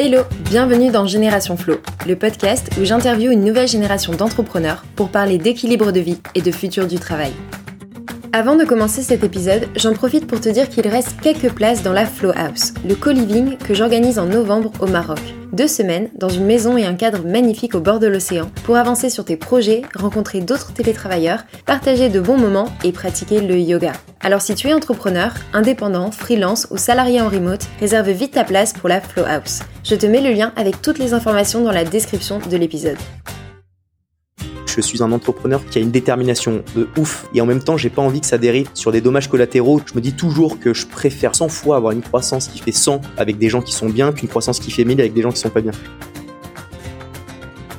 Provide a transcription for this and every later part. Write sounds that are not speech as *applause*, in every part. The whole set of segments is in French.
Hello, bienvenue dans Génération Flow, le podcast où j'interviewe une nouvelle génération d'entrepreneurs pour parler d'équilibre de vie et de futur du travail. Avant de commencer cet épisode, j'en profite pour te dire qu'il reste quelques places dans la Flow House, le co-living que j'organise en novembre au Maroc. Deux semaines dans une maison et un cadre magnifique au bord de l'océan pour avancer sur tes projets, rencontrer d'autres télétravailleurs, partager de bons moments et pratiquer le yoga. Alors si tu es entrepreneur, indépendant, freelance ou salarié en remote, réserve vite ta place pour la Flow House. Je te mets le lien avec toutes les informations dans la description de l'épisode je suis un entrepreneur qui a une détermination de ouf et en même temps j'ai pas envie que ça dérive sur des dommages collatéraux. Je me dis toujours que je préfère 100 fois avoir une croissance qui fait 100 avec des gens qui sont bien qu'une croissance qui fait 1000 avec des gens qui sont pas bien.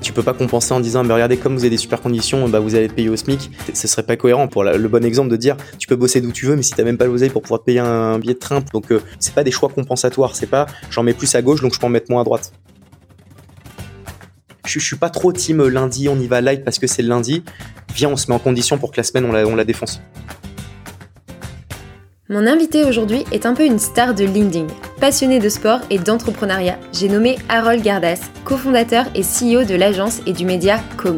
Tu peux pas compenser en disant, mais regardez, comme vous avez des super conditions, bah vous allez être payé au SMIC. Ce serait pas cohérent pour le bon exemple de dire, tu peux bosser d'où tu veux, mais si t'as même pas l'oseille pour pouvoir te payer un billet de train. Donc, euh, c'est pas des choix compensatoires. C'est pas, j'en mets plus à gauche, donc je peux en mettre moins à droite je, suis pas trop team lundi, on y va live parce que c'est le lundi. Viens, on se met en condition pour que la semaine, on la, on la défonce. Mon invité aujourd'hui est un peu une star de LinkedIn. Passionné de sport et d'entrepreneuriat, j'ai nommé Harold Gardas, cofondateur et CEO de l'agence et du média Com.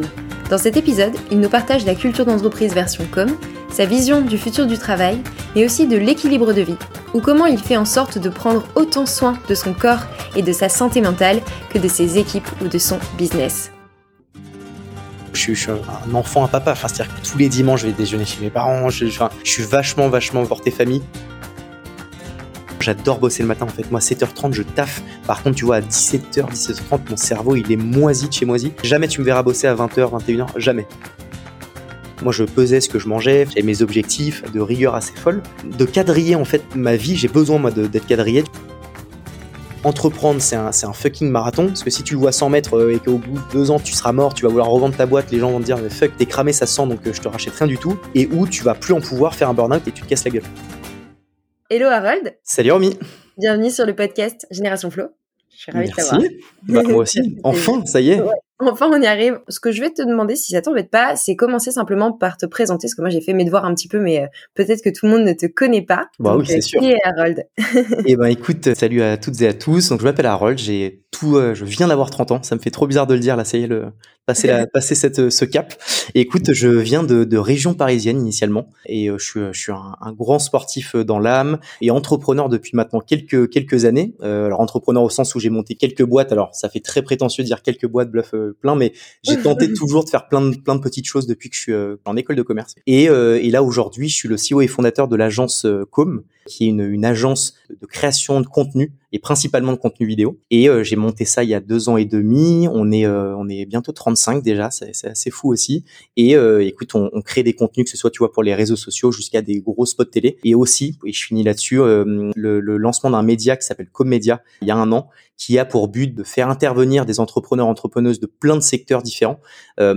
Dans cet épisode, il nous partage la culture d'entreprise version Com, sa vision du futur du travail, mais aussi de l'équilibre de vie, ou comment il fait en sorte de prendre autant soin de son corps et de sa santé mentale que de ses équipes ou de son business. Je suis, un enfant à papa, enfin, c'est-à-dire que tous les dimanches je vais déjeuner chez mes parents, je, je suis vachement, vachement porté famille. J'adore bosser le matin en fait. Moi, 7h30, je taffe. Par contre, tu vois, à 17h, 17h30, mon cerveau, il est moisi de chez moisi. Jamais tu me verras bosser à 20h, 21h, jamais. Moi, je pesais ce que je mangeais, j'ai mes objectifs de rigueur assez folle. De quadriller en fait ma vie, j'ai besoin moi d'être quadrillé. Entreprendre, c'est un, un, fucking marathon, parce que si tu le vois 100 mètres euh, et qu'au bout de deux ans tu seras mort, tu vas vouloir revendre ta boîte, les gens vont te dire fuck, t'es cramé, ça sent, donc euh, je te rachète rien du tout. Et où tu vas plus en pouvoir faire un burn-out et tu te casses la gueule. Hello Harold. Salut Romy. Bienvenue sur le podcast Génération Flow. Je suis ravie de t'avoir. Bah, moi aussi. *laughs* Enfin, ça y est. Enfin, on y arrive. Ce que je vais te demander, si ça t'embête pas, c'est commencer simplement par te présenter, parce que moi j'ai fait mes devoirs un petit peu, mais euh, peut-être que tout le monde ne te connaît pas. Bah oui, c'est euh, sûr. Qui est Harold? *laughs* Eh ben, écoute, salut à toutes et à tous. Donc, je m'appelle Harold. J'ai tout, euh, je viens d'avoir 30 ans. Ça me fait trop bizarre de le dire là. Ça y est, le, passer, la, passer cette, ce cap. Et écoute, je viens de, de région parisienne initialement, et je suis, je suis un, un grand sportif dans l'âme et entrepreneur depuis maintenant quelques quelques années. alors entrepreneur au sens où j'ai monté quelques boîtes. Alors ça fait très prétentieux de dire quelques boîtes, bluff plein, mais j'ai *laughs* tenté toujours de faire plein de, plein de petites choses depuis que je suis euh, en école de commerce. Et, euh, et là aujourd'hui, je suis le CEO et fondateur de l'agence euh, Com, qui est une, agence de création de contenu et principalement de contenu vidéo. Et euh, j'ai monté ça il y a deux ans et demi. On est euh, on est bientôt 35 déjà, c'est assez fou aussi. Et euh, écoute, on, on, crée des contenus que ce soit tu vois pour les réseaux sociaux jusqu'à des gros spots télé. Et aussi, et je finis là-dessus, le, le, lancement d'un média qui s'appelle Comedia il y a un an, qui a pour but de faire intervenir des entrepreneurs entrepreneuses de plein de secteurs différents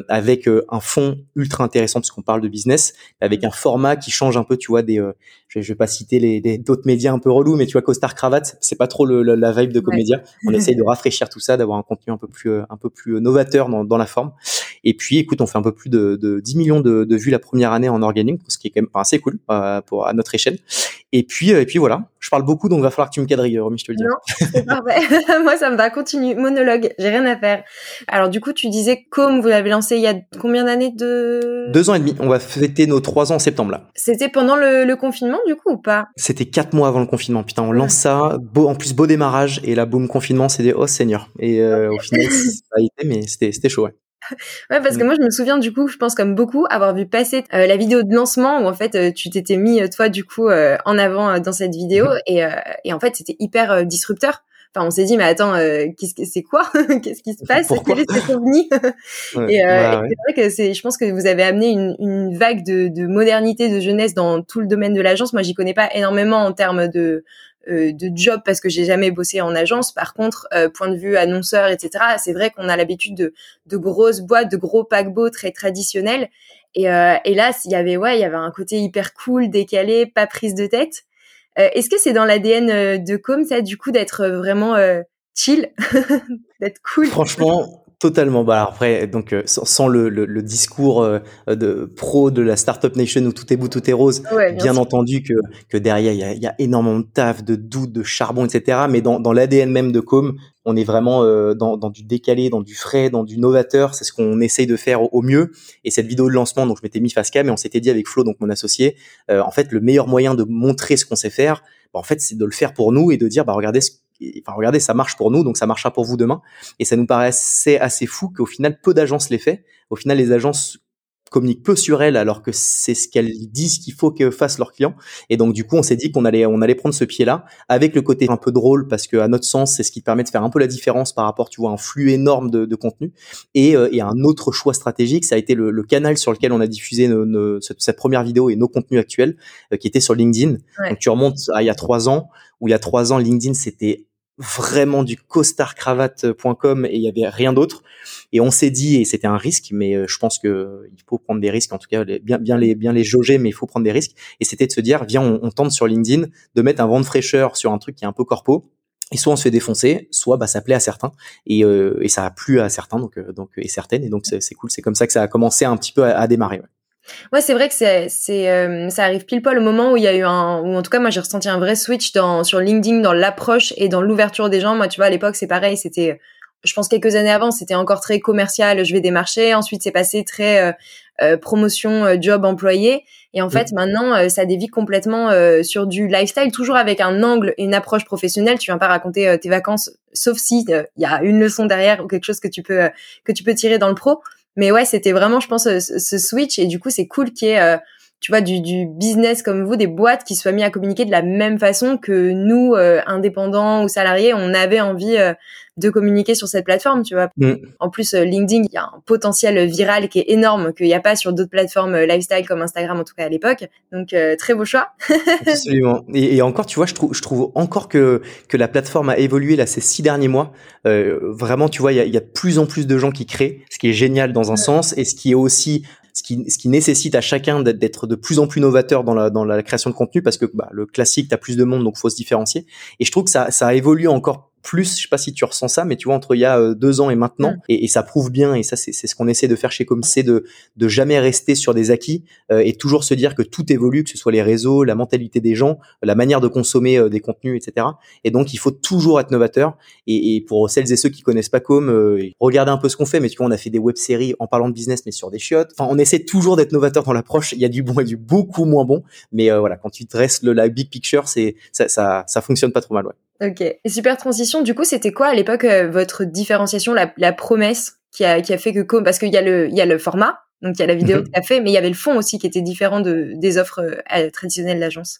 avec un fond ultra intéressant parce qu'on parle de business, avec un format qui change un peu, tu vois, des je, vais pas citer les d'autres médias un peu relous, mais tu vois, costard cravate, c'est pas trop la vibe de comédia. On *laughs* essaye de rafraîchir tout ça, d'avoir un contenu un peu plus euh, un peu plus novateur dans, dans la forme. Et puis, écoute, on fait un peu plus de, de 10 millions de, de, vues la première année en organique, ce qui est quand même assez cool euh, pour à notre échelle. Et puis, euh, et puis voilà. Je parle beaucoup, donc va falloir que tu me quadrilles, Romy, je te le dis. Non, c'est parfait. *laughs* Moi, ça me va. Continue. Monologue. J'ai rien à faire. Alors, du coup, tu disais comme vous l'avez lancé il y a combien d'années de Deux ans et demi. On va fêter nos trois ans en septembre là. C'était pendant le, le, confinement, du coup, ou pas? C'était quatre mois avant le confinement. Putain, on lance ça. Beau, en plus, beau démarrage. Et là, boum, confinement, c'est des oh Seigneur. Et euh, au final, *laughs* ça a été, mais c'était c'était chaud. Ouais. *laughs* ouais, parce que mm. moi, je me souviens du coup, je pense comme beaucoup, avoir vu passer euh, la vidéo de lancement où en fait euh, tu t'étais mis euh, toi du coup en avant dans cette vidéo mm. et, et en fait c'était hyper disrupteur. Enfin, on s'est dit mais attends, qu'est-ce que c'est quoi? *laughs* Qu'est-ce qui se passe? Quel est cet ovni? *laughs* Et, bah c'est vrai que c'est, je pense que vous avez amené une, une vague de, de modernité, de jeunesse dans tout le domaine de l'agence. Moi, j'y connais pas énormément en termes de euh, de job parce que j'ai jamais bossé en agence. Par contre, euh, point de vue annonceur, etc. C'est vrai qu'on a l'habitude de, de grosses boîtes, de gros paquebots très traditionnels. Et, euh, et là, il y avait ouais, il y avait un côté hyper cool, décalé, pas prise de tête. Est-ce que c'est dans l'ADN de Com ça du coup d'être vraiment chill, *laughs* d'être cool? Franchement, Totalement. Bah après, donc euh, sans, le, le, discours euh, de pro de la startup nation où tout est beau, tout est rose. bien, entendu que que derrière il y a, y a, énormément de taf, de doutes, de charbon, etc. Mais dans, dans l'ADN même de Com, on est vraiment euh, dans, dans, du décalé, dans du frais, dans du novateur. C'est ce qu'on essaye de faire au, mieux. Et cette vidéo de lancement, donc je m'étais mis face cam et on s'était dit avec Flo, donc mon associé, en fait le meilleur moyen de montrer ce qu'on sait faire, bah, en fait c'est de le faire pour nous et de dire bah regardez ce enfin regardez, ça marche pour nous, donc ça marchera pour vous demain. Et ça nous paraissait assez fou qu'au final peu d'agences l'aient fait. Au final, les agences communiquent peu sur elles alors que c'est ce qu'elles disent qu'il faut que fassent leurs clients. Et donc du coup, on s'est dit qu'on allait on allait prendre ce pied-là avec le côté un peu drôle parce que à notre sens, c'est ce qui permet de faire un peu la différence par rapport, tu vois, un flux énorme de, de contenu. Et, euh, et, un autre choix stratégique, ça a été le, le, canal sur lequel on a diffusé nos, cette, première vidéo et nos contenus actuels, euh, qui était sur LinkedIn. Donc tu remontes à il y a trois ans où il y a trois ans, LinkedIn c'était vraiment du costarcravate.com et il y avait rien d'autre. Et on s'est dit, et c'était un risque, mais euh, je pense que il faut prendre des risques, en tout cas bien, bien les bien les jauger, mais il faut prendre des risques. Et c'était de se dire, viens, on, tente sur LinkedIn de mettre un vent de fraîcheur sur un truc qui est un peu corpo. Et soit on se fait défoncer, soit bah ça plaît à certains et, euh, et ça a plu à certains donc euh, donc et certaines et donc c'est cool. C'est comme ça que ça a commencé un petit peu à, démarrer. Ouais, c'est vrai que c'est, c'est, euh, ça arrive pile poil au moment où il y a eu un, ou en tout cas moi j'ai ressenti un vrai switch dans sur LinkedIn dans l'approche et dans l'ouverture des gens. Moi, tu vois, à l'époque c'est pareil, c'était, je pense quelques années avant, c'était encore très commercial. Je vais démarcher. Ensuite, c'est passé très euh, euh promotion, euh, job, employé. Et en fait, maintenant, ça dévie complètement sur du lifestyle, toujours avec un angle et une approche professionnelle. Tu viens pas raconter tes vacances, sauf si il y a une leçon derrière ou quelque chose que tu peux que tu peux tirer dans le pro. Mais ouais, c'était vraiment, je pense, ce, switch. Et du coup, c'est cool qu'il y ait, euh, tu vois, du, du, business comme vous, des boîtes qui soient mis à communiquer de la même façon que nous, euh, indépendants ou salariés, on avait envie euh, de communiquer sur cette plateforme, tu vois. Mm. En plus, LinkedIn, il y a un potentiel viral qui est énorme qu'il n'y a pas sur d'autres plateformes lifestyle comme Instagram, en tout cas à l'époque. Donc, très beau choix. *laughs* Absolument. Et, et, encore, tu vois, je trouve, je trouve encore que que la plateforme a évolué là ces six derniers mois. Euh, vraiment, tu vois, il y a, y a, de plus en plus de gens qui créent, ce qui est génial dans un sens, et ce qui est aussi ce qui, ce qui nécessite à chacun d'être de plus en plus novateur dans la, dans la création de contenu parce que bah, le classique, tu as plus de monde, donc faut se différencier. Et je trouve que ça, ça évolue encore plus, je sais pas si tu ressens ça, mais tu vois entre il y a euh, deux ans et maintenant, mm. et, et, ça prouve bien, et ça c'est ce qu'on essaie de faire chez Com, c'est de de jamais rester sur des acquis euh, et toujours se dire que tout évolue, que ce soit les réseaux, la mentalité des gens, la manière de consommer euh, des contenus, etc. Et donc il faut toujours être novateur. Et, et pour celles et ceux qui connaissent pas Com, regardez un peu ce qu'on fait, mais tu vois on a fait des web-séries en parlant de business, mais sur des chiottes. Enfin on essaie toujours d'être novateur dans l'approche. Il y a du bon et du beaucoup moins bon, mais voilà quand tu dresses le la big picture, c'est ça, ça ça fonctionne pas trop mal. Ouais. Ok. Et super transition. Du coup, c'était quoi à l'époque euh, votre différenciation, la, la, promesse qui a, qui a fait que parce qu'il y a le il y a le format, donc il y a la vidéo mhm. que tu as fait, mais il y avait le fond aussi qui était différent de des offres euh, traditionnelles d'agence.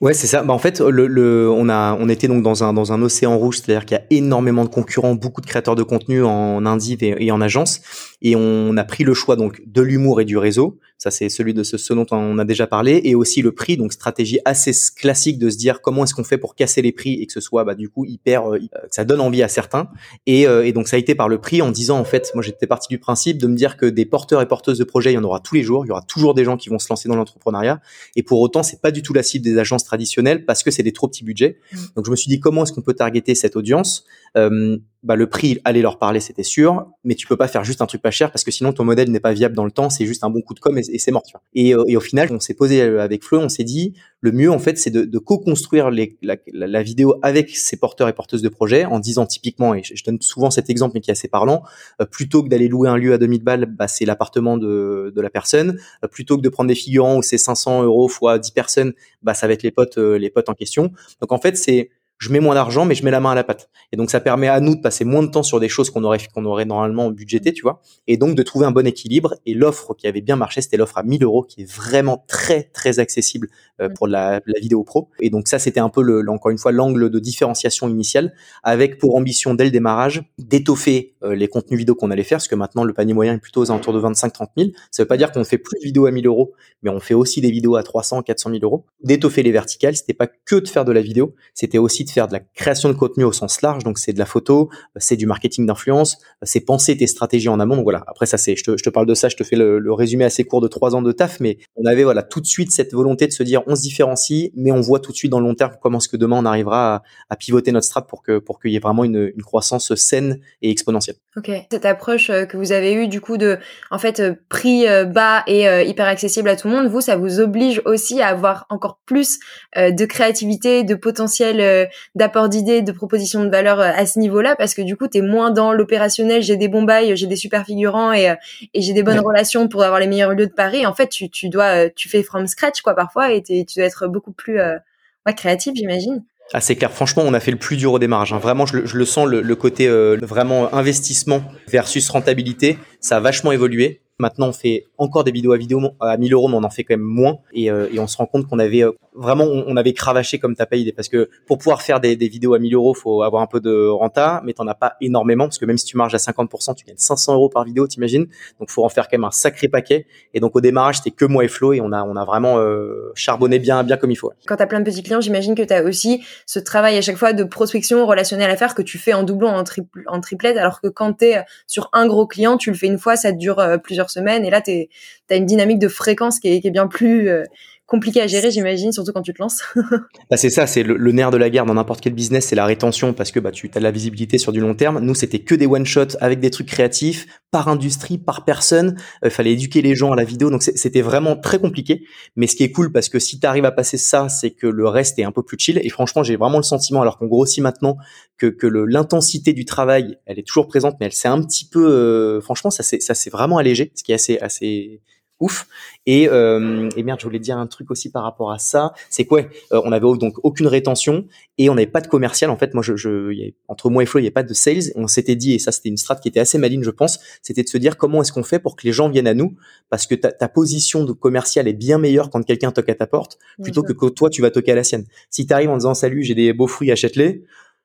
Ouais, c'est ça. Bah, en fait, le, le, on a, on était donc dans un dans un océan rouge, c'est-à-dire qu'il y a énormément de concurrents, beaucoup de créateurs de contenu en indiv et, en agence, et on a pris le choix donc de l'humour et du réseau. Ça, c'est celui de ce, ce, dont on a déjà parlé, et aussi le prix, donc stratégie assez classique de se dire comment est-ce qu'on fait pour casser les prix et que ce soit bah, du coup hyper, euh, que ça donne envie à certains. Et, euh, et donc ça a été par le prix en disant en fait, moi j'étais parti du principe de me dire que des porteurs et porteuses de projets, il y en aura tous les jours, il y aura toujours des gens qui vont se lancer dans l'entrepreneuriat, et pour autant c'est pas du tout la cible des agences traditionnelles parce que c'est des trop petits budgets. Mmh. Donc je me suis dit comment est-ce qu'on peut targeter cette audience? Euh, bah, le prix allait leur parler, c'était sûr, mais tu peux pas faire juste un truc pas cher parce que sinon ton modèle n'est pas viable dans le temps, c'est juste un bon coup de com et, c'est mort. Tu vois. Et, euh, et, au final, on s'est posé euh, avec Flo, on s'est dit le mieux en fait, c'est de, co-construire la, vidéo avec ses porteurs et porteuses de projets en disant typiquement, et je, donne souvent cet exemple mais qui est assez parlant, euh, plutôt que d'aller louer un lieu à 2000 balles, bah, c'est l'appartement de, de la personne, plutôt que de prendre des figurants où c'est 500 euros fois 10 personnes, bah ça va être les potes, les potes en question. Donc en fait, c'est je mets moins d'argent, mais je mets la main à la pâte. Et donc, ça permet à nous de passer moins de temps sur des choses qu'on aurait, qu'on aurait normalement budgété, tu vois. Et donc, de trouver un bon équilibre. Et l'offre qui avait bien marché, c'était l'offre à 1000 euros, qui est vraiment très, très accessible euh, pour la, la, vidéo pro. Et donc, ça, c'était un peu, le, encore une fois, l'angle de différenciation initiale, avec pour ambition, dès le démarrage, d'étoffer euh, les contenus vidéo qu'on allait faire, parce que maintenant, le panier moyen est plutôt aux alentours de 25-30 000. Ça veut pas dire qu'on fait plus de vidéos à 1000 euros, mais on fait aussi des vidéos à 300, 400 000 euros. D'étoffer les verticales, c'était pas que de faire de la vidéo, c'était aussi de faire de la création de contenu au sens large. Donc c'est de la photo, c'est du marketing d'influence, c'est penser tes stratégies en amont. Donc voilà. Après ça c'est, je te, je te parle de ça, je te fais le, résumé assez court de trois ans de taf, mais on avait voilà tout de suite cette volonté de se dire on se différencie, mais on voit tout de suite dans le long terme comment est-ce que demain on arrivera à, pivoter notre strat pour que pour qu'il y ait vraiment une, une croissance saine et exponentielle. Ok. Cette approche euh, que vous avez eue du coup de, en fait, euh, prix euh, bas et hyper accessible à tout le monde, vous, ça vous oblige aussi à avoir encore plus de créativité, de potentiel d'apport d'idées, de propositions de valeur à ce niveau-là, parce que du coup, t'es moins dans l'opérationnel. J'ai des bons bails, j'ai des super figurants et, et j'ai des bonnes relations pour avoir les meilleurs lieux de Paris. En fait, tu, tu dois, tu fais from scratch quoi parfois et tu dois être beaucoup plus ouais, créatif, j'imagine. Ah, c'est clair. Franchement, on a fait le plus dur au démarrage. Hein. Vraiment, je, le sens, le, côté euh, vraiment investissement versus rentabilité, ça a vachement évolué. Maintenant, on fait encore des vidéos à vidéo à 1000 euros, mais on en fait quand même moins. Et, euh, on se rend compte qu'on avait euh, vraiment, on, avait cravaché comme t'as pas idée. Parce que pour pouvoir faire des, vidéos à 1000 euros, faut avoir un peu de renta, mais t'en as pas énormément. Parce que même si tu marges à 50%, tu gagnes 500 euros par vidéo, t'imagines. Donc, faut en faire quand même un sacré paquet. Et donc, au démarrage, c'était que moi et Flo, et on a, on a vraiment euh, charbonné bien, bien comme il faut. Quand t'as plein de petits clients, j'imagine que t'as aussi ce travail à chaque fois de prospection relationnelle à faire que tu fais en doublon, en, triple, en triplette, alors que quand t'es sur un gros client, tu le fais une fois, ça dure plusieurs semaines, et là, tu as une dynamique de fréquence qui est, qui est bien plus euh, compliquée à gérer, j'imagine, surtout quand tu te lances. *laughs* bah c'est ça, c'est le, nerf de la guerre dans n'importe quel business, c'est la rétention parce que bah, tu as de la visibilité sur du long terme. Nous, c'était que des one-shots avec des trucs créatifs, par industrie, par personne. Il euh, fallait éduquer les gens à la vidéo, donc c'était vraiment très compliqué. Mais ce qui est cool, parce que si tu arrives à passer ça, c'est que le reste est un peu plus chill. Et franchement, j'ai vraiment le sentiment, alors qu'on grossit maintenant, que, que l'intensité du travail, elle est toujours présente, mais elle s'est un petit peu, euh, franchement, ça s'est vraiment allégé, ce qui est assez assez ouf. Et, euh, et merde, je voulais dire un truc aussi par rapport à ça. C'est quoi euh, On avait donc aucune rétention et on n'avait pas de commercial. En fait, moi, je, je y avait, entre moi et Flo, il n'y avait pas de sales. On s'était dit, et ça, c'était une strat qui était assez maligne, je pense, c'était de se dire comment est-ce qu'on fait pour que les gens viennent à nous, parce que ta, ta position de commercial est bien meilleure quand quelqu'un toque à ta porte, plutôt que, que toi, tu vas toquer à la sienne. Si tu arrives en disant salut, j'ai des beaux fruits, achète-les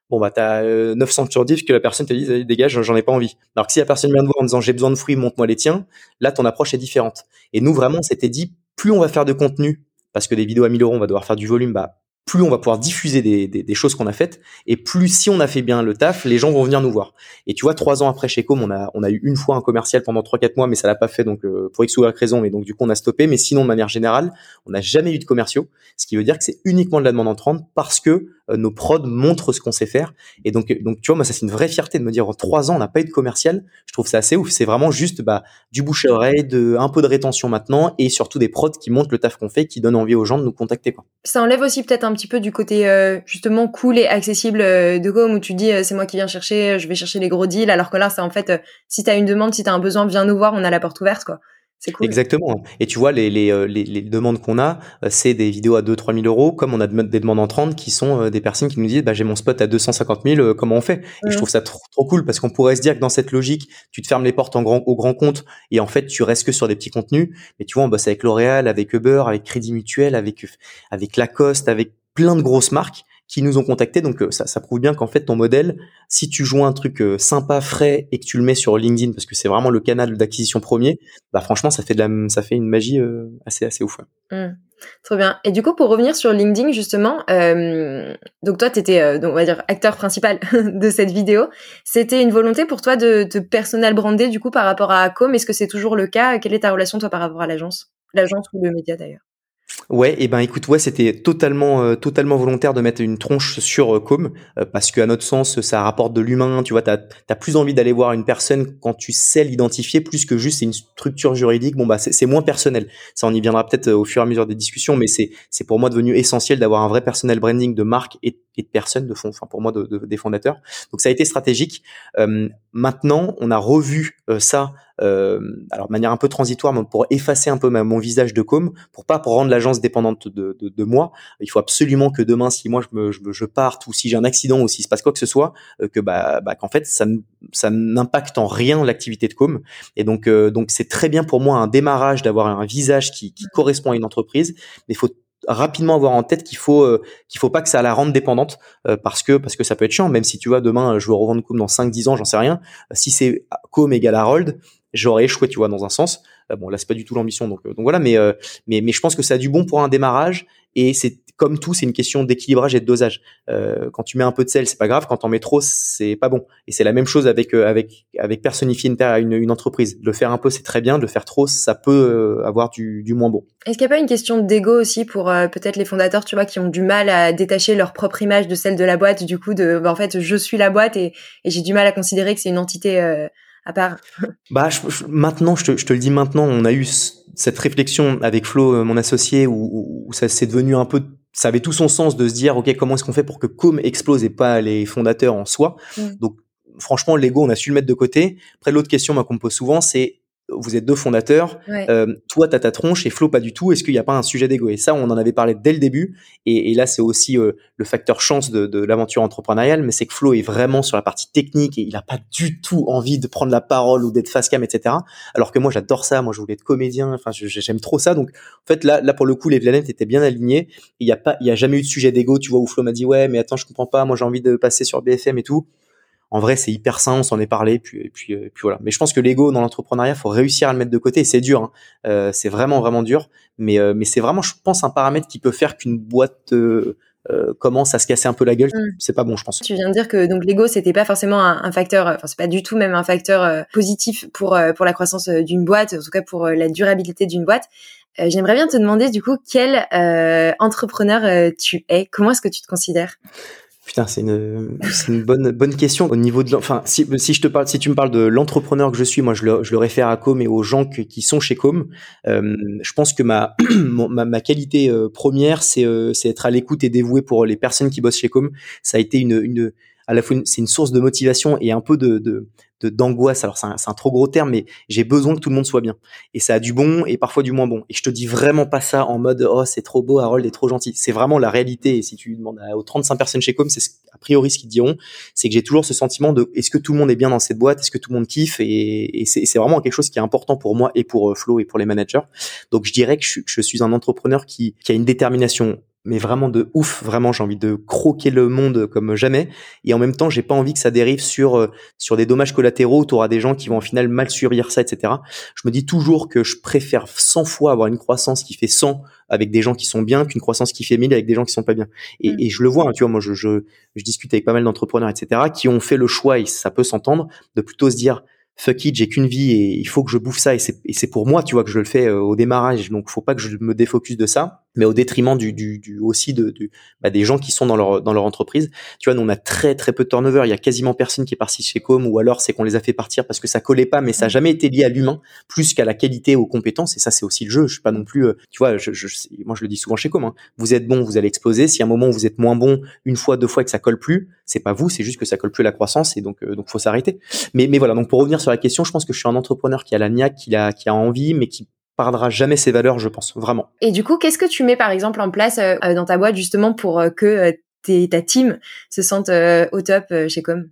bon bah t'as 900 sur 10 que la personne te dit dégage j'en ai pas envie. Alors que si la personne vient te voir en disant j'ai besoin de fruits montre-moi les tiens là ton approche est différente. Et nous vraiment c'était dit plus on va faire de contenu parce que des vidéos à 1000 euros on va devoir faire du volume bah plus on va pouvoir diffuser des, choses qu'on a faites, et plus si on a fait bien le taf, les gens vont venir nous voir. Et tu vois, trois ans après chez Com, on a, eu une fois un commercial pendant trois quatre mois, mais ça l'a pas fait donc euh, pour X ou Y raison, mais donc du coup on a stoppé. Mais sinon, de manière générale, on n'a jamais eu de commerciaux, ce qui veut dire que c'est uniquement de la demande entrante parce que euh, nos prods montrent ce qu'on sait faire. Et donc, donc tu vois, moi ça c'est une vraie fierté de me dire en trois ans on n'a pas eu de commercial. Je trouve ça assez ouf. C'est vraiment juste bah, du bouche à oreille, de un peu de rétention maintenant, et surtout des prods qui montrent le taf qu'on fait, qui donnent envie aux gens de nous contacter. Ça enlève aussi peut-être un petit peu du côté euh, justement cool et accessible euh, de Com où tu dis c'est moi qui viens chercher, je vais chercher les gros deals, alors que là c'est en fait si t'as une demande, si t'as un besoin, viens nous voir, on a la porte ouverte quoi. Exactement. Et tu vois, les, les, euh, les, les demandes qu'on a, euh, c'est des vidéos à 2-3 000 euros, comme on a des demandes entrantes qui sont euh, des personnes qui nous disent, bah, j'ai mon spot à 250 000, comment on fait? Et je trouve ça trop, trop cool parce qu'on pourrait se dire que dans cette logique, tu te fermes les portes en grand, au grand compte et en fait, tu restes que sur des petits contenus. Mais tu vois, on bosse avec L'Oréal, avec Uber, avec Crédit Mutuel, avec, avec Lacoste, avec plein de grosses marques qui nous ont contactés. Donc euh, ça, prouve bien qu'en fait ton modèle, si tu joues un truc euh, sympa, frais et que tu le mets sur LinkedIn parce que c'est vraiment le canal d'acquisition premier, bah franchement ça fait de la, ça fait une magie euh, assez assez ouf. Mmh. Trop bien. Et du coup, pour revenir sur LinkedIn, justement, donc toi, tu étais, on va dire, acteur principal *laughs* de cette vidéo. C'était une volonté pour toi de te personnel brander, du coup, par rapport à Com. Est-ce que c'est toujours le cas? Quelle est ta relation, toi, par rapport à l'agence? L'agence ou le média, d'ailleurs? Ouais, et ben écoute, ouais, c'était totalement euh, totalement volontaire de mettre une tronche sur euh, Com euh, parce qu'à notre sens, ça rapporte de l'humain. Tu vois, t'as as plus envie d'aller voir une personne quand tu sais l'identifier plus que juste c'est une structure juridique. Bon bah c'est moins personnel. Ça, on y viendra peut-être au fur et à mesure des discussions, mais c'est c'est pour moi devenu essentiel d'avoir un vrai personnel branding de marque et, de personnes de fond. Enfin pour moi de, de, des fondateurs. Donc ça a été stratégique. maintenant, on a revu ça euh, alors de manière un peu transitoire, mais pour effacer un peu mon visage de com, pour pas pour rendre l'agence dépendante de, de, de, moi. Il faut absolument que demain, si moi je me, je, je parte ou si j'ai un accident ou s'il se passe quoi que ce soit, euh, que bah, bah qu'en fait ça ça n'impacte en rien l'activité de com. Et donc euh, donc c'est très bien pour moi un démarrage d'avoir un visage qui, qui correspond à une entreprise, mais il faut rapidement avoir en tête qu'il faut euh, qu'il faut pas que ça la rende dépendante euh, parce que parce que ça peut être chiant même si tu vois demain je veux revendre com dans 5 10 ans j'en sais rien si c'est com égale Harold j'aurais échoué, tu vois, dans un sens. Euh, bon, là, c'est pas du tout l'ambition, donc, euh, donc voilà. Mais, euh, mais, mais je pense que ça a du bon pour un démarrage et c'est comme tout, c'est une question d'équilibrage et de dosage. Euh, quand tu mets un peu de sel, c'est pas grave. Quand t'en mets trop, c'est pas bon. Et c'est la même chose avec euh, avec avec personnifier une, une, entreprise. De le faire un peu, c'est très bien. De le faire trop, ça peut avoir du, du moins bon. Est-ce qu'il n'y a pas une question d'ego aussi pour peut-être les fondateurs, tu vois, qui ont du mal à détacher leur propre image de celle de la boîte, du coup, de bah, en fait, je suis la boîte et, et j'ai du mal à considérer que c'est une entité à part? *laughs* bah, maintenant, je te, je te, le dis maintenant, on a eu cette réflexion avec Flo, mon associé, où, où ça s'est devenu un peu ça avait tout son sens de se dire ok comment est-ce qu'on fait pour que Com explose et pas les fondateurs en soi? Donc franchement l'ego on a su le mettre de côté. Après l'autre question qu'on me pose souvent c'est vous êtes deux fondateurs, euh, toi t'as ta tronche et Flo pas du tout. Est-ce qu'il n'y a pas un sujet d'ego? Et ça, on en avait parlé dès le début. Et, et là, c'est aussi euh, le facteur chance de, de l'aventure entrepreneuriale, mais c'est que Flo est vraiment sur la partie technique et il a pas du tout envie de prendre la parole ou d'être face cam, etc. Alors que moi, j'adore ça. Moi, je voulais être comédien. Enfin, j'aime trop ça. Donc, en fait, là, là pour le coup, les planètes étaient bien alignées. Il y a pas, il y a jamais eu de sujet d'ego. Tu vois où Flo m'a dit ouais, mais attends, je comprends pas. Moi, j'ai envie de passer sur BFM et tout en vrai, c'est hyper sain, on s'en est parlé, puis, et puis, euh, puis voilà. Mais je pense que l'ego dans l'entrepreneuriat, faut réussir à le mettre de côté. C'est dur, hein. euh, c'est vraiment vraiment dur. Mais euh, mais c'est vraiment, je pense, un paramètre qui peut faire qu'une boîte commence à se casser un peu la gueule. Mm. C'est pas bon, je pense. Tu viens de dire que donc l'ego, c'était pas forcément un, facteur, enfin c'est pas du tout même un facteur positif pour pour la croissance d'une boîte, en tout cas pour la durabilité d'une boîte. J'aimerais bien te demander du coup quel entrepreneur tu es? Comment est-ce que tu te considères? Putain, c'est une, bonne, bonne question au niveau de, enfin, si, je te parle, si tu me parles de l'entrepreneur que je suis, moi, je le, réfère à Com et aux gens qui sont chez Com. Euh, je pense que ma, *clears throat* ma, qualité euh, première, c'est, euh, c'est être à l'écoute et dévoué pour les personnes qui bossent chez Com. Ça a été une, une, à la fois, c'est une source de motivation et un peu de, d'angoisse. Alors c'est un, un, trop gros terme, mais j'ai besoin que tout le monde soit bien. Et ça a du bon et parfois du moins bon. Et je te dis vraiment pas ça en mode oh c'est trop beau, Harold est trop gentil. C'est vraiment la réalité. Et si tu demandes aux 35 personnes chez Com, c'est a priori ce qu'ils diront, c'est que j'ai toujours ce sentiment de est-ce que tout le monde est bien dans cette boîte, est-ce que tout le monde kiffe? Et, et c'est vraiment quelque chose qui est important pour moi et pour euh, Flo et pour les managers. Donc je dirais que je, je suis un entrepreneur qui, qui a une détermination mais vraiment de ouf. Vraiment, j'ai envie de croquer le monde comme jamais. Et en même temps, j'ai pas envie que ça dérive sur euh, sur des dommages collatéraux. Tu auras des gens qui vont au final mal survivre ça, etc. Je me dis toujours que je préfère 100 fois avoir une croissance qui fait 100 avec des gens qui sont bien qu'une croissance qui fait 1000 avec des gens qui sont pas bien. Et, mm. et je le vois, hein, tu vois, moi, je, je, je discute avec pas mal d'entrepreneurs, etc., qui ont fait le choix, et ça peut s'entendre, de plutôt se dire, fuck it, j'ai qu'une vie et il faut que je bouffe ça et c'est pour moi, tu vois, que je le fais euh, au démarrage. Donc, faut pas que je me défocus de ça mais au détriment du, du, du aussi de, du, bah, des gens qui sont dans leur dans leur entreprise. Tu vois, nous on a très très peu de turnover. Il y a quasiment personne qui est parti chez Com, ou alors c'est qu'on les a fait partir parce que ça collait pas, mais ça a jamais été lié à l'humain plus qu'à la qualité, aux compétences. Et ça, c'est aussi le jeu. Je suis pas non plus, euh, tu vois, je, je, moi je le dis souvent chez Com. Hein. Vous êtes bon, vous allez exploser. Si à un moment vous êtes moins bon, une fois, deux fois et que ça colle plus, c'est pas vous, c'est juste que ça colle plus à la croissance et donc euh, donc faut s'arrêter. Mais mais voilà. Donc pour revenir sur la question, je pense que je suis un entrepreneur qui a la niaque, qui a qui a envie, mais qui perdra jamais ses valeurs, je pense, vraiment. Et du coup, qu'est-ce que tu mets par exemple en place euh, dans ta boîte justement pour euh, que euh, ta team se sente au top chez Com?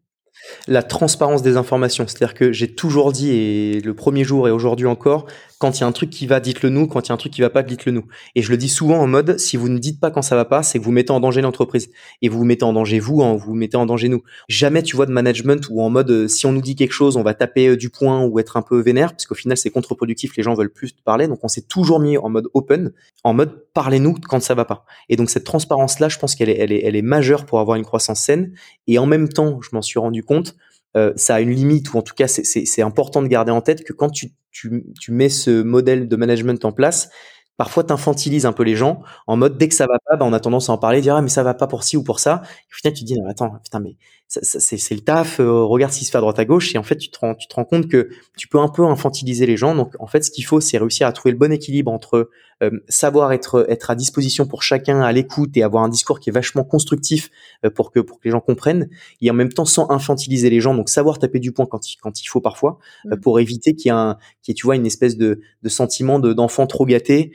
La transparence des informations. C'est-à-dire que j'ai toujours dit, et le premier jour et aujourd'hui encore, quand il y a un truc qui va, dites-le nous. Quand il y a un truc qui va pas, dites-le nous. Et je le dis souvent en mode, si vous ne dites pas quand ça va pas, c'est que vous mettez en danger l'entreprise. Et vous vous mettez en danger vous, hein, vous, vous mettez en danger nous. Jamais tu vois de management ou en mode, euh, si on nous dit quelque chose, on va taper euh, du poing ou être un peu vénère, parce qu'au final c'est contre-productif, les gens veulent plus parler. Donc on s'est toujours mis en mode open, en mode parlez-nous quand ça va pas. Et donc cette transparence-là, je pense qu'elle est, elle est, majeure pour avoir une croissance saine. Et en même temps, je m'en suis rendu compte, euh, ça a une limite, ou en tout cas c'est important de garder en tête que quand tu tu, tu mets ce modèle de management en place, parfois t'infantilises un peu les gens en mode dès que ça va pas, bah, on a tendance à en parler, dire ah mais ça va pas pour ci ou pour ça. Et au tu te dis non attends putain mais c'est le taf, euh, regarde ce qui se fait à droite à gauche et en fait tu te rends tu te rends compte que tu peux un peu infantiliser les gens. Donc en fait ce qu'il faut c'est réussir à trouver le bon équilibre entre euh, savoir être être à disposition pour chacun à l'écoute et avoir un discours qui est vachement constructif euh, pour que pour que les gens comprennent et en même temps sans infantiliser les gens donc savoir taper du poing quand il quand il faut parfois mmh. pour éviter qu'il y ait un qui tu vois une espèce de de sentiment de d'enfant trop gâté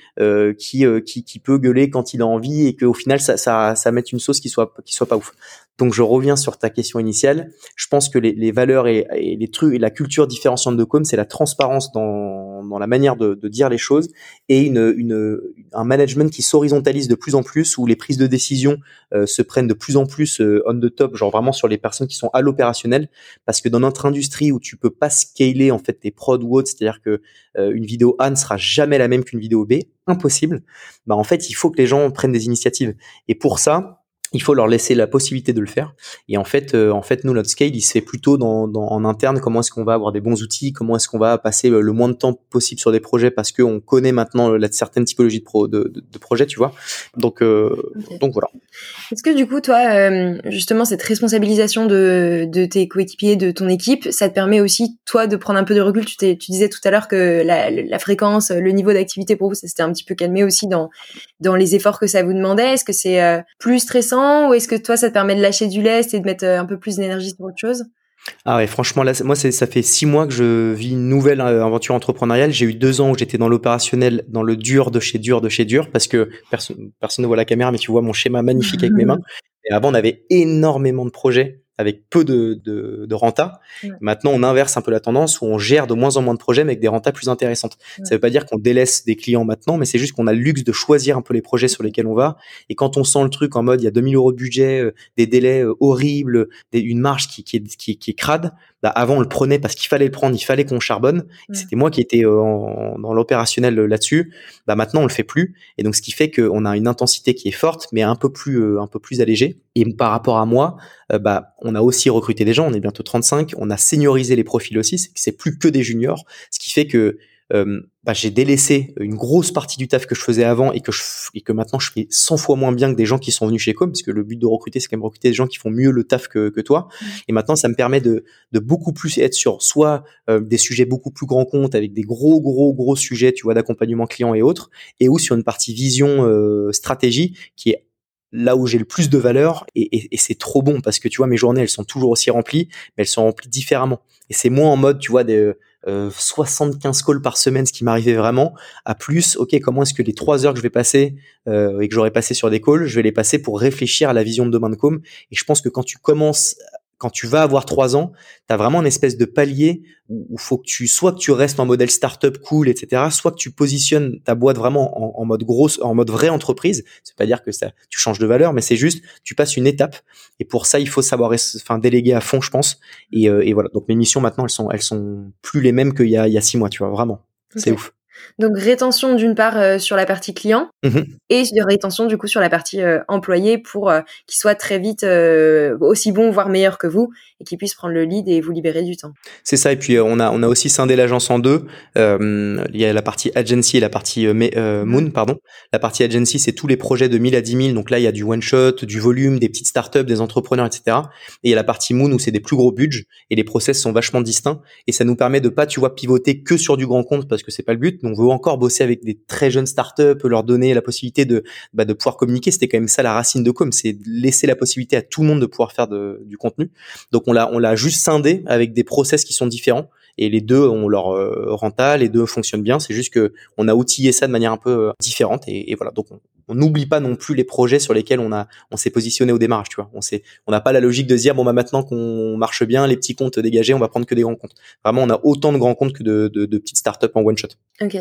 qui qui qui peut gueuler quand il a envie et qu'au final ça ça ça mette une sauce qui soit qui soit pas ouf. Donc je reviens sur ta question initiale. Je pense que les, les valeurs et, et, les trucs et la culture différenciante de Com, c'est la transparence dans dans, la manière de, de, dire les choses et une, une, un management qui s'horizontalise de plus en plus, où les prises de décision euh, se prennent de plus en plus euh, on the top, genre vraiment sur les personnes qui sont à l'opérationnel, parce que dans notre industrie où tu peux pas scaler en fait tes prod ou c'est-à-dire que euh, une vidéo A ne sera jamais la même qu'une vidéo B, impossible. Bah en fait, il faut que les gens prennent des initiatives. Et pour ça, il faut leur laisser la possibilité de le faire. Et en fait, euh, en fait, nous, notre scale, il se fait plutôt dans, dans en interne. Comment est-ce qu'on va avoir des bons outils Comment est-ce qu'on va passer le moins de temps possible sur des projets parce qu'on connaît maintenant la certaine typologie de, pro, de, de, projets, tu vois. Donc, euh, donc voilà. Est-ce que du coup, toi, euh, justement, cette responsabilisation de, de tes coéquipiers, de ton équipe, ça te permet aussi, toi, de prendre un peu de recul? Tu, tu disais tout à l'heure que la, la fréquence, le niveau d'activité pour vous, ça s'était un petit peu calmé aussi dans dans les efforts que ça vous demandait. Est-ce que c'est plus stressant ou est-ce que toi, ça te permet de lâcher du lest et de mettre euh, un peu plus d'énergie sur autre chose? Ah ouais, franchement, là, moi, ça fait six mois que je vis une nouvelle euh, aventure entrepreneuriale. J'ai eu deux ans où j'étais dans l'opérationnel, dans le dur de chez dur de chez dur, parce que personne, personne ne voit la caméra, mais tu vois mon schéma magnifique avec mes *laughs* mains. Et avant, on avait énormément de projets avec peu de, de, de renta. Maintenant, on inverse un peu la tendance où on gère de moins en moins de projets, mais avec des rentas plus intéressantes. Ça veut pas dire qu'on délaisse des clients maintenant, mais c'est juste qu'on a le luxe de choisir un peu les projets sur lesquels on va. Et quand on sent le truc en mode, il y a 2000 euros de budget, euh, des délais euh, horribles, des, une marge qui, qui, est, qui, qui est crade, bah avant on le prenait parce qu'il fallait le prendre, il fallait qu'on charbonne. C'était moi qui étais euh, dans l'opérationnel là-dessus. Bah maintenant on le fait plus. Et donc ce qui fait qu'on a une intensité qui est forte, mais un peu plus un peu plus allégée. Et par rapport à moi, bah on a aussi recruté des gens, on est bientôt 35, on a seniorisé les profils aussi, c'est plus que des juniors, ce qui fait que euh, bah, j'ai délaissé une grosse partie du taf que je faisais avant et que je et que maintenant je fais 100 fois moins bien que des gens qui sont venus chez Com parce que le but de recruter c'est quand même recruter des gens qui font mieux le taf que, que toi mmh. et maintenant ça me permet de, de beaucoup plus être sur soit euh, des sujets beaucoup plus grands comptes avec des gros gros gros sujets tu vois d'accompagnement client et autres et ou sur une partie vision euh, stratégie qui est là où j'ai le plus de valeur et, c'est trop bon parce que tu vois mes journées elles sont toujours aussi remplies mais elles sont remplies différemment et c'est moins en mode tu vois des euh, 75 calls par semaine ce qui m'arrivait vraiment à plus ok comment est-ce que les trois heures que je vais passer euh, et que j'aurais passé sur des calls je vais les passer pour réfléchir à la vision de demain de com et je pense que quand tu commences quand tu vas avoir trois ans, tu as vraiment une espèce de palier où, faut que tu soit que tu restes en modèle startup cool, etc., soit que tu positionnes ta boîte vraiment en, mode grosse, en mode vraie entreprise. C'est pas dire que ça, tu changes de valeur, mais c'est juste tu passes une étape. Et pour ça, il faut savoir, enfin, déléguer à fond, je pense. Et, euh, et, voilà. Donc mes missions maintenant, elles sont, elles sont plus les mêmes qu'il y a, il y a six mois, tu vois, vraiment. C'est ouf. Donc rétention d'une part euh, sur la partie client mmh et de rétention du coup sur la partie euh, employé pour euh, qu'il soit très vite aussi bon voire meilleur que vous et qu'il puisse prendre le lead et vous libérer du temps. C'est ça et puis on a on a aussi scindé l'agence en deux. il y a la partie agency et la partie moon pardon. La partie agency c'est tous les projets de 1000 à 10 000 donc là il y a du one shot, du volume, des petites startups, des entrepreneurs etc. Et il y a la partie moon où c'est des plus gros budgets et les process sont vachement distincts et ça nous permet de pas tu vois pivoter que sur du grand compte parce que c'est pas le but on veut encore bosser avec des très jeunes startups, leur donner la possibilité de, bah, de pouvoir communiquer. C'était quand même ça la racine de com, c'est laisser la possibilité à tout le monde de pouvoir faire du contenu. Donc on l'a on l'a juste scindé avec des process qui sont différents et les deux ont leur euh, renta, les deux fonctionnent bien. C'est juste que on a outillé ça de manière un peu euh, différente et, voilà. Donc on n'oublie pas non plus les projets sur lesquels on a on s'est positionné au démarrage tu vois on sait on n'a pas la logique de se dire bon bah maintenant qu'on marche bien les petits comptes dégagés on va prendre que des grands comptes vraiment on a autant de grands comptes que de, de, de petites startups en one shot ok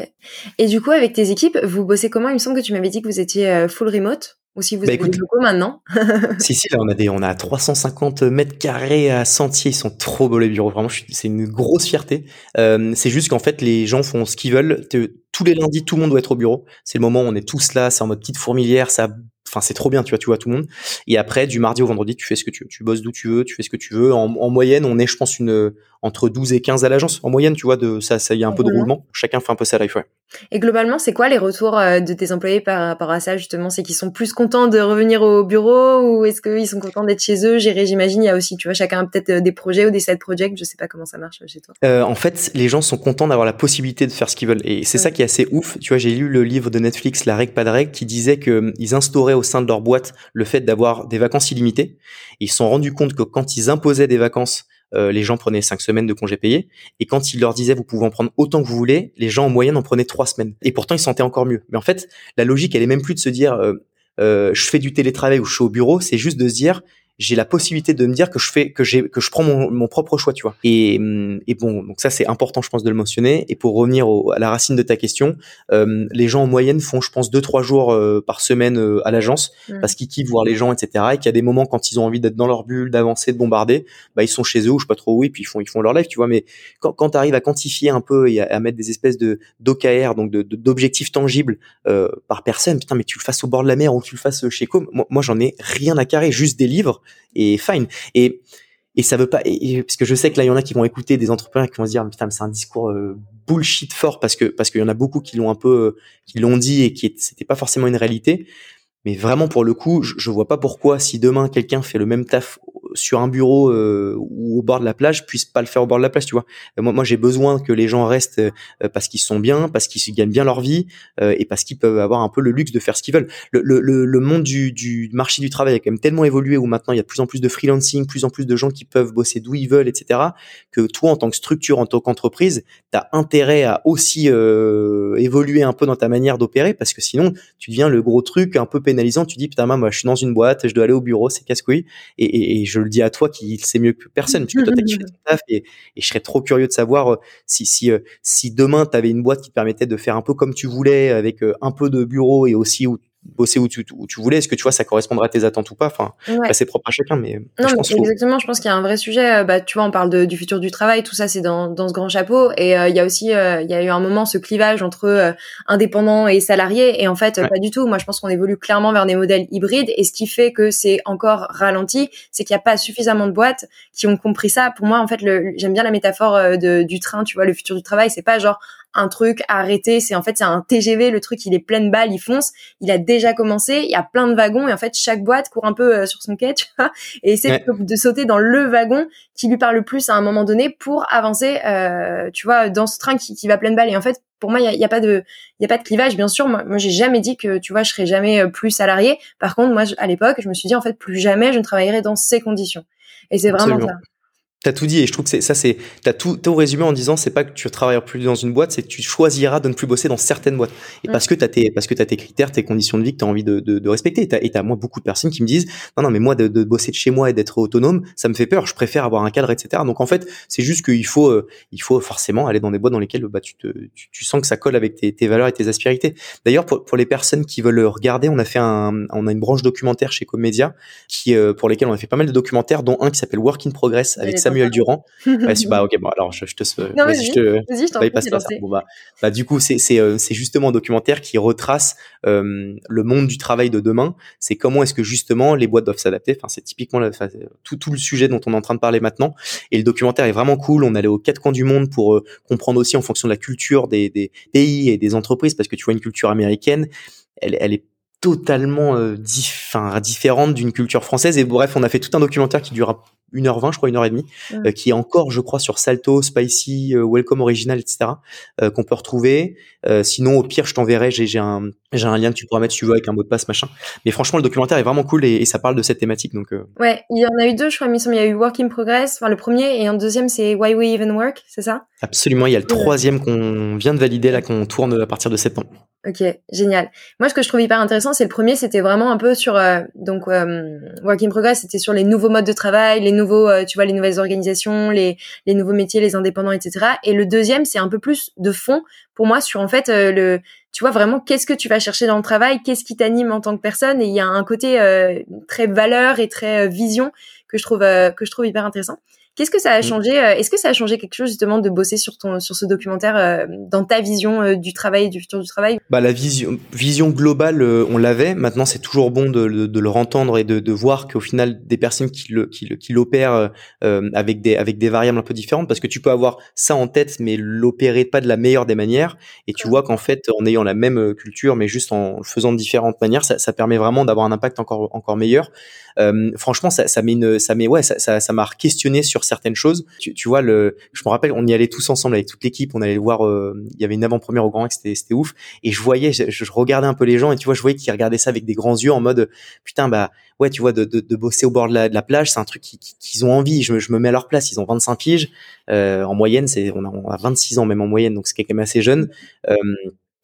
et du coup avec tes équipes vous bossez comment? Il me semble que tu m'avais dit que vous étiez euh, full remote ou si vous bah, avez des locaux maintenant *laughs* Si si, là on a des on a 350 mètres carrés à Sentier, ils sont trop beaux les bureaux. Vraiment, c'est une grosse fierté. Euh, c'est juste qu'en fait les gens font ce qu'ils veulent. Tous les lundis, tout le monde doit être au bureau. C'est le moment où on est tous là, c'est en mode petite fourmilière, ça enfin c'est trop bien tu vois tu vois tout le monde et après du mardi au vendredi tu fais ce que tu veux tu bosses d'où tu veux tu fais ce que tu veux en, en moyenne on est je pense une entre 12 et 15 à l'agence en moyenne, tu vois, de ça, ça y a un peu de roulement. Chacun fait un peu sa life, ouais. Et globalement, c'est quoi les retours euh, de tes employés par rapport à ça justement? C'est qu'ils sont plus contents de revenir au bureau ou est-ce qu'ils sont contents d'être chez eux? Gérer, j'imagine, il y a aussi, tu vois, chacun a peut-être euh, des projets ou des side projects. Je sais pas comment ça marche chez toi. Euh, en fait, les gens sont contents d'avoir la possibilité de faire ce qu'ils veulent et c'est ça qui est assez ouf. Tu vois, j'ai lu le livre de Netflix, La règle pas de règle, qui disait que hum, ils instauraient au sein de leur boîte le fait d'avoir des vacances illimitées. Ils se sont rendus compte que quand ils imposaient des vacances euh, les gens prenaient cinq semaines de congés payés. Et quand il leur disait vous pouvez en prendre autant que vous voulez, les gens en moyenne en prenaient trois semaines. Et pourtant ils se sentaient encore mieux. Mais en fait, la logique, elle est même plus de se dire euh, euh, je fais du télétravail ou je suis au bureau, c'est juste de se dire j'ai la possibilité de me dire que je fais que j'ai que je prends mon, mon propre choix, tu vois. Et, et bon, donc ça c'est important, je pense, de le mentionner. Et pour revenir à la racine de ta question, euh, les gens en moyenne font, je pense, deux trois jours euh, par semaine euh, à l'agence mmh. parce qu'ils kiffent voir les gens, etc. Et qu'il y a des moments quand ils ont envie d'être dans leur bulle, d'avancer, de bombarder, bah ils sont chez eux ou je sais pas trop où, et puis ils font ils font leur live, tu vois. Mais quand quand arrives à quantifier un peu et à, mettre des espèces de d'OKR, donc de d'objectifs tangibles euh, par personne, putain, mais tu le fasses au bord de la mer ou tu le fasses chez Com, moi, moi j'en ai rien à carrer, juste des livres et fine. Et et ça veut pas parce que je sais que là il y en a qui vont écouter des entrepreneurs qui vont se dire putain c'est un discours euh, bullshit fort parce que parce qu'il y en a beaucoup qui l'ont un peu euh, qui l'ont dit et qui c'était pas forcément une réalité mais vraiment pour le coup je, je vois pas pourquoi si demain quelqu'un fait le même taf sur un bureau euh, ou au bord de la plage puisse pas le faire au bord de la plage tu vois. Euh, moi, moi j'ai besoin que les gens restent euh, parce qu'ils sont bien parce qu'ils gagnent bien leur vie et parce qu'ils peuvent avoir un peu le luxe de faire ce qu'ils veulent. Le, le, le monde du, du, marché du travail a quand même tellement évolué où maintenant il y a de plus en plus de freelancing plus en plus de gens qui peuvent bosser d'où ils veulent etc que toi en tant que structure en tant qu'entreprise tu as intérêt à aussi évoluer un peu dans ta manière d'opérer parce que sinon tu deviens le gros truc un peu pénalisant. Tu dis putain moi je suis dans une boîte je dois aller au bureau c'est casse-couille. Et, et, et le dis à toi qui sait mieux que personne, et, je serais trop curieux de savoir euh, si, si, euh, si demain, tu avais une boîte qui te permettait de faire un peu comme tu voulais, avec euh, un peu de bureau et aussi où bosser où tu, où tu voulais. Est-ce que tu vois, ça correspondrait à tes attentes ou pas? Enfin, c'est propre à chacun, mais non, je pense exactement. Je pense qu'il y a un vrai sujet. Euh, bah, tu vois, on parle de, du futur du travail. Tout ça, c'est dans, dans ce grand chapeau. Et euh, il y a aussi, euh, il y a eu un moment ce clivage entre indépendants et salariés. Et en fait, pas du tout. Moi, je pense qu'on évolue clairement vers des modèles hybrides. Et ce qui fait que c'est encore ralenti, c'est qu'il n'y a pas suffisamment de boîtes qui ont compris ça. Pour moi, en fait, j'aime bien la métaphore de, du train. Tu vois, le futur du travail, c'est pas genre un truc arrêté. C'est en fait c'est un TGV. Le truc il est plein de balles, il fonce. Il a déjà commencé. Il y a plein de wagons et en fait chaque boîte court un peu euh, sur son quai, *laughs* tu vois, et essaie de, sauter dans le wagon qui lui parle le plus à un moment donné pour avancer, euh, tu vois, dans ce train qui, qui va plein de balles. Et en fait pour moi, il y a, pas de, il y a pas de clivage. Bien sûr, moi, moi j'ai jamais dit que, tu vois, je serais jamais euh, plus salarié. Par contre, moi, à l'époque, je me suis dit en fait, plus jamais je ne travaillerai dans ces conditions. Et c'est vraiment ça. T'as tout dit et je trouve que c'est ça c'est t'as tout tout résumé en disant c'est pas que tu travailleras plus dans une boîte c'est que tu choisiras de ne plus bosser dans certaines boîtes. Et parce que t'as tes parce que t'as tes critères tes conditions de vie que t'as envie de, de, de respecter. Et t'as et t'as moi beaucoup de personnes qui me disent non non mais moi de, de bosser de chez moi et d'être autonome ça me fait peur je préfère avoir un cadre etc donc en fait c'est juste qu'il faut euh, il faut forcément aller dans des boîtes dans lesquelles bah tu te tu, tu sens que ça colle avec tes, tes valeurs et tes aspérités d'ailleurs pour, pour les personnes qui veulent regarder on a fait un on a une branche documentaire chez Comédia qui euh, pour lesquels on a fait pas mal de documentaires dont un qui s'appelle Work in Progress avec Samuel Durand. bah *laughs* ok, bon alors je, je te, non, vas-y, je te, t'en passe pas ça. Bon bah, bah du coup c'est euh, c'est justement un documentaire qui retrace euh, le monde du travail de demain. C'est comment est-ce que justement les boîtes doivent s'adapter. Enfin c'est typiquement tout tout le sujet dont on est en train de parler maintenant. Et le documentaire est vraiment cool. On allait aux quatre coins du monde pour euh, comprendre aussi en fonction de la culture des des pays et des entreprises parce que tu vois une culture américaine, elle elle est totalement euh, différente d'une culture française. Et bref, on a fait tout un documentaire qui dure 1h20, je crois, 1h30, euh, qui est encore, je crois, sur Salto, Spicy, euh, Welcome Original, etc., euh, qu'on peut retrouver. Sinon, au pire, je t'enverrai, j'ai un, un lien que tu pourras mettre si tu veux avec un mot de passe, machin. Mais franchement, le documentaire est vraiment cool et, ça parle de cette thématique. Donc, Ouais, il y en a eu deux, je crois, il y a eu Work in Progress, enfin le premier, et un deuxième, c'est Why We Even Work, c'est ça? Absolument, il y a le troisième qu'on vient de valider, là, qu'on tourne à partir de septembre. Ok, génial. Moi, ce que je trouve hyper intéressant, c'est le premier, c'était vraiment un peu sur, donc, Work in Progress, c'était sur les nouveaux modes de travail, les nouveaux, euh, tu vois, les nouvelles organisations, les, les nouveaux métiers, les indépendants, etc. Et le deuxième, c'est un peu plus de fond pour moi sur en fait euh, le, tu vois vraiment qu'est-ce que tu vas chercher dans le travail, qu'est-ce qui t'anime en tant que personne. Et il y a un côté euh, très valeur et très vision que je trouve que je trouve hyper intéressant. Qu'est-ce que ça a mm. changé euh, Est-ce que ça a changé quelque chose justement de bosser sur ton sur ce documentaire euh, dans ta vision euh, du travail du futur du travail? Bah la vision vision globale on l'avait. Maintenant c'est toujours bon de, de, de le entendre et de, de voir qu'au final des personnes qui le qui, qui l'opèrent avec des avec des variables un peu différentes parce que tu peux avoir ça en tête mais l'opérer pas de la meilleure des manières et tu vois qu'en fait en ayant la même culture mais juste en le faisant de différentes manières ça, ça permet vraiment d'avoir un impact encore encore meilleur. franchement ça ça met une ça met ouais ça ça ça m'a questionné sur certaines choses. Tu, vois, le, je me rappelle, on y allait tous ensemble avec toute l'équipe, on allait voir, euh, il y avait une avant-première au Grand Rex, c'était, ouf. Et je voyais, je, regardais un peu les gens et tu vois, je voyais qu'ils regardaient ça avec des grands yeux en mode, putain, bah ouais, tu vois, de, bosser au bord de la, plage, c'est un truc qu'ils ont envie. Je, je, me mets à leur place, ils ont 25 piges. Euh, en moyenne, c'est on a, on a 26 ans même en moyenne, donc c'est quand même assez jeune. Euh,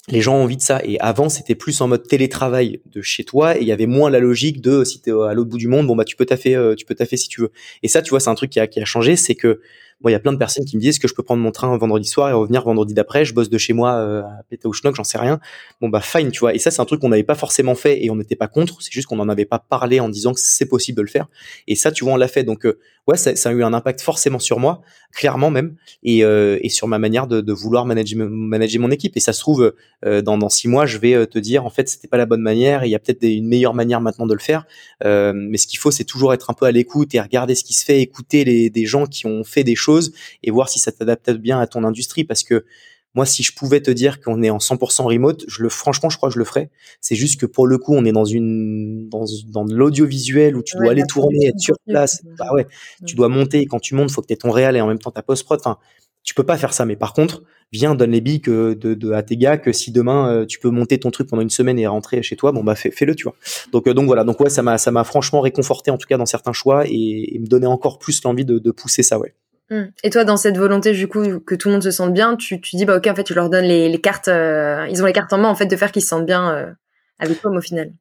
les gens ont envie de ça. Et avant, c'était plus en mode télétravail de chez toi et il y avait moins la logique de si t'es à l'autre bout du monde, bon bah tu peux taffer, euh, tu peux taffer si tu veux. Et ça, tu vois, c'est un truc qui a, qui a changé, c'est que Bon, il y a plein de personnes qui me disent que je peux prendre mon train vendredi soir et revenir vendredi d'après. Je bosse de chez moi euh, à schnock, j'en sais rien. Bon bah fine, tu vois. Et ça, c'est un truc qu'on n'avait pas forcément fait et on n'était pas contre. C'est juste qu'on n'en avait pas parlé en disant que c'est possible de le faire. Et ça, tu vois, on l'a fait. Donc euh, ouais, ça, ça, a eu un impact forcément sur moi, clairement même, et, euh, et sur ma manière de, vouloir manager, manager mon équipe. Et ça se trouve, euh, dans, six mois, je vais euh, te dire en fait, c'était pas la bonne manière. Il y a peut-être une meilleure manière maintenant de le faire. mais ce qu'il faut, c'est toujours être un peu à l'écoute et regarder ce qui se fait, écouter les des gens qui ont fait des choses et voir si ça t'adapte bien à ton industrie parce que moi, si je pouvais te dire qu'on est en 100% remote, je le, franchement, je crois que je le ferais. C'est juste que pour le coup, on est dans une, dans, dans l'audiovisuel où tu dois aller tourner, être sur place. Bah ouais, tu dois monter. quand tu montes, faut que tu aies ton réel et en même temps ta post-prod. Enfin, tu peux pas faire ça. Mais par contre, viens, donne les billes que de, de, à tes gars que si demain euh, tu peux monter ton truc pendant une semaine et rentrer chez toi, bon bah fais, le tu vois. Donc euh, donc voilà. Donc ouais, ça m'a ça m'a franchement réconforté en tout cas dans certains choix et, et me donnait encore plus l'envie de, de pousser ça, ouais. Hmm. Et toi, dans cette volonté du coup que tout le monde se sente bien, tu, dis bah ok en fait tu leur donnes les, les cartes, euh, ils ont les cartes en main en fait de faire qu'ils se sentent bien euh, avec toi au final.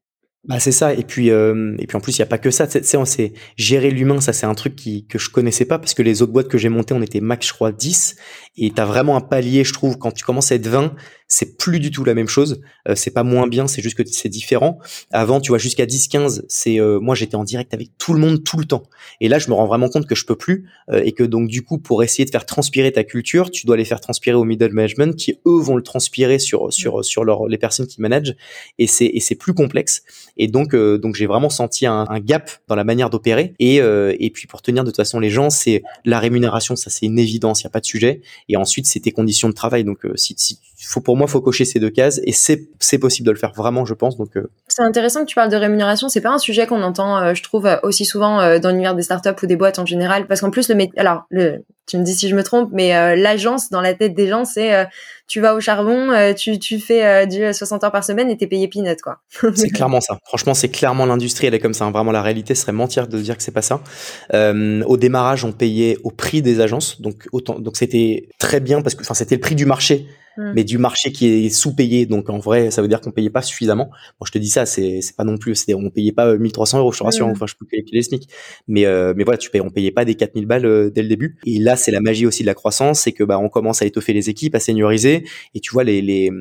Bah c'est ça et puis euh, et puis en plus il y a pas que ça tu sais on sait gérer l'humain ça c'est un truc qui que je connaissais pas parce que les autres boîtes que j'ai montées on était max je crois 10 et tu as vraiment un palier je trouve quand tu commences à être 20 c'est plus du tout la même chose. Euh, c'est pas moins bien, c'est juste que c'est différent. Avant, tu vois, jusqu'à 10-15, c'est euh, moi j'étais en direct avec tout le monde tout le temps. Et là, je me rends vraiment compte que je peux plus euh, et que donc du coup, pour essayer de faire transpirer ta culture, tu dois les faire transpirer au middle management, qui eux vont le transpirer sur sur sur leur, les personnes qui managent. Et c'est et c'est plus complexe. Et donc donc j'ai vraiment senti un, un, gap dans la manière d'opérer. Et et puis pour tenir de toute façon les gens, c'est la rémunération, ça c'est une évidence, il y a pas de sujet. Et ensuite, c'est tes conditions de travail. Donc si, si faut pour moi faut cocher ces deux cases et c'est possible de le faire vraiment je pense donc euh. c'est intéressant que tu parles de rémunération c'est pas un sujet qu'on entend euh, je trouve aussi souvent euh, dans l'univers des startups ou des boîtes en général parce qu'en plus le alors le tu me dis si je me trompe mais l'agence dans la tête des gens c'est tu vas au charbon tu tu fais du 60 heures par semaine et t'es payé peanut quoi *laughs* c'est clairement ça franchement c'est clairement l'industrie elle est comme ça hein. vraiment la réalité serait mentir de dire que c'est pas ça au démarrage on payait au prix des agences donc autant donc c'était très bien parce que enfin c'était le prix du marché Mm. mais du marché qui est sous-payé. Donc en vrai, ça veut dire qu'on payait pas suffisamment. Bon, je te dis ça, c'est c'est pas non plus, c'est on payait pas 1300 euros, je te rassure. Mm. Enfin, je peux calculer les SMIC, mais euh, mais voilà, tu payes, on payait pas des 4000 balles euh, dès le début. Et là, c'est la magie aussi de la croissance, c'est que bah on commence à étoffer les équipes, à senioriser, et tu vois les les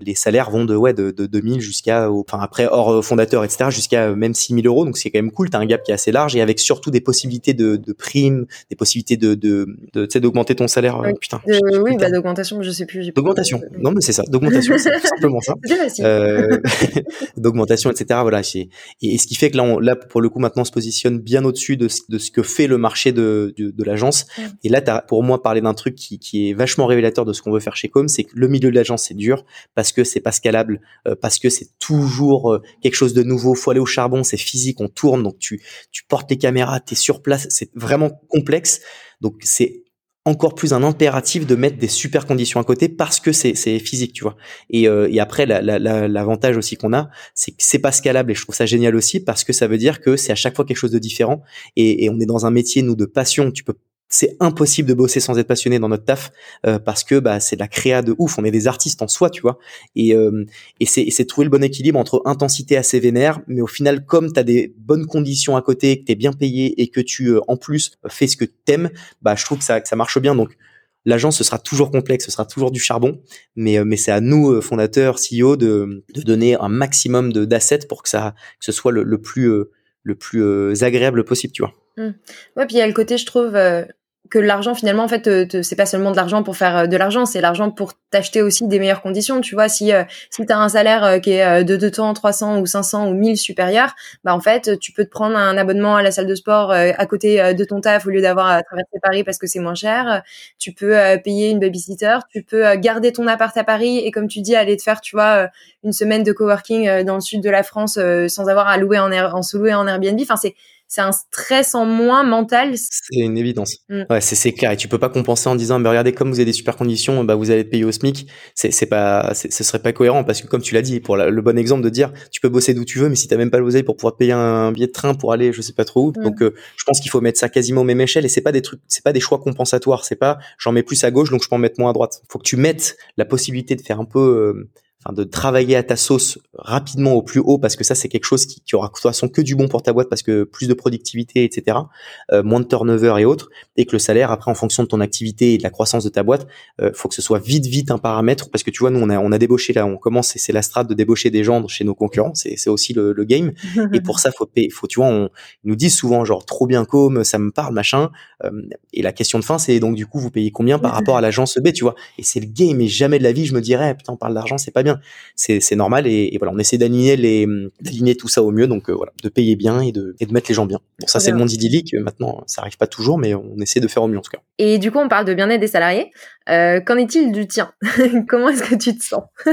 les salaires vont de ouais de, de 2000 jusqu'à enfin après hors euh, fondateur etc jusqu'à même 6000 euros. Donc c'est quand même cool. T'as un gap qui est assez large et avec surtout des possibilités de, de primes, des possibilités de de, de tu sais d'augmenter ton salaire. Putain. oui, bah d'augmentation, je sais plus. D'augmentation. Non mais c'est ça d'augmentation, c'est simplement ça. *laughs* Euh, *laughs* d'augmentation, etc. Voilà. Et, et, ce qui fait que là, on, là, pour le coup, maintenant, on se positionne bien au-dessus de, de, ce que fait le marché de, de, de l'agence. Et là, as, pour moi, parler d'un truc qui, qui est vachement révélateur de ce qu'on veut faire chez Com, c'est que le milieu de l'agence, c'est dur parce que c'est pas scalable, euh, parce que c'est toujours euh, quelque chose de nouveau. Faut aller au charbon, c'est physique, on tourne, donc tu, tu portes les caméras, t'es sur place, c'est vraiment complexe. Donc c'est encore plus un impératif de mettre des super conditions à côté parce que c'est physique, tu vois. Et, euh, et après, l'avantage la, aussi qu'on a, c'est que c'est pas scalable et je trouve ça génial aussi parce que ça veut dire que c'est à chaque fois quelque chose de différent et, et on est dans un métier nous de passion. Tu peux c'est impossible de bosser sans être passionné dans notre taf euh, parce que bah c'est de la créa de ouf on est des artistes en soi tu vois. Et euh, et c'est trouver le bon équilibre entre intensité assez vénère mais au final comme tu as des bonnes conditions à côté que tu es bien payé et que tu euh, en plus fais ce que t'aimes bah je trouve que ça ça marche bien. Donc l'agence ce sera toujours complexe ce sera toujours du charbon mais mais c'est à nous fondateurs CEO de de donner un maximum d'assets pour que ça que ce soit le, le plus le plus agréable possible tu vois. Mmh. ouais puis il y a le côté je trouve que l'argent finalement en fait c'est pas seulement de l'argent pour faire euh, de l'argent c'est l'argent pour t'acheter aussi des meilleures conditions tu vois. Si euh, si tu as un salaire euh, qui est de 200 300 ou 500 ou 1000 supérieur bah en fait tu peux te prendre un abonnement à la salle de sport à côté de ton taf au lieu d'avoir à traverser Paris parce que c'est moins cher. Tu peux payer une babysitter tu peux garder ton appart à Paris et comme tu dis aller te faire tu vois une semaine de coworking dans le sud de la France sans avoir à louer en, en se louer en Airbnb. Enfin c'est c'est un stress en moins mental. C'est une évidence. Mm. Ouais, c'est clair. Et tu peux pas compenser en disant, mais regardez, comme vous avez des super conditions, bah vous allez être payé au SMIC. C'est pas, ce serait pas cohérent parce que comme tu l'as dit, pour le bon exemple de dire, tu peux bosser d'où tu veux, mais si t'as même pas l'oseille pour pouvoir payer un billet de train pour aller, je sais pas trop où. Mm. Donc, euh, je pense qu'il faut mettre ça quasiment au même échelle. Et c'est pas des trucs, c'est pas des choix compensatoires. C'est pas, j'en mets plus à gauche, donc je peux en mettre moins à droite. Faut que tu mettes la possibilité de faire un peu euh, enfin de travailler à ta sauce rapidement au plus haut parce que ça c'est quelque chose qui, qui aura de toute façon que du bon pour ta boîte parce que plus de productivité etc euh, moins de turnover et autres et que le salaire après en fonction de ton activité et de la croissance de ta boîte euh, faut que ce soit vite vite un paramètre parce que tu vois nous on a on a débauché là on commence et c'est la strate de débaucher des gens chez nos concurrents c'est c'est aussi le, le, game. *laughs* Et pour ça faut payer, faut tu vois on ils nous disent souvent genre trop bien comme ça me parle machin euh, et la question de fin c'est donc du coup vous payez combien par *laughs* rapport à l'agence B tu vois. Et c'est le game et jamais de la vie je me dirais putain on parle d'argent c'est pas bien c'est c'est normal et, voilà on essaie d'aligner les d'aligner tout ça au mieux donc euh, voilà de payer bien et de et de mettre les gens bien. Bon ça c'est le monde idyllique maintenant ça arrive pas toujours mais on essaie de faire au mieux en tout cas. Et du coup on parle de bien-être des salariés. Euh, qu'en est-il du tien? *laughs* Comment est-ce que tu te sens? *laughs*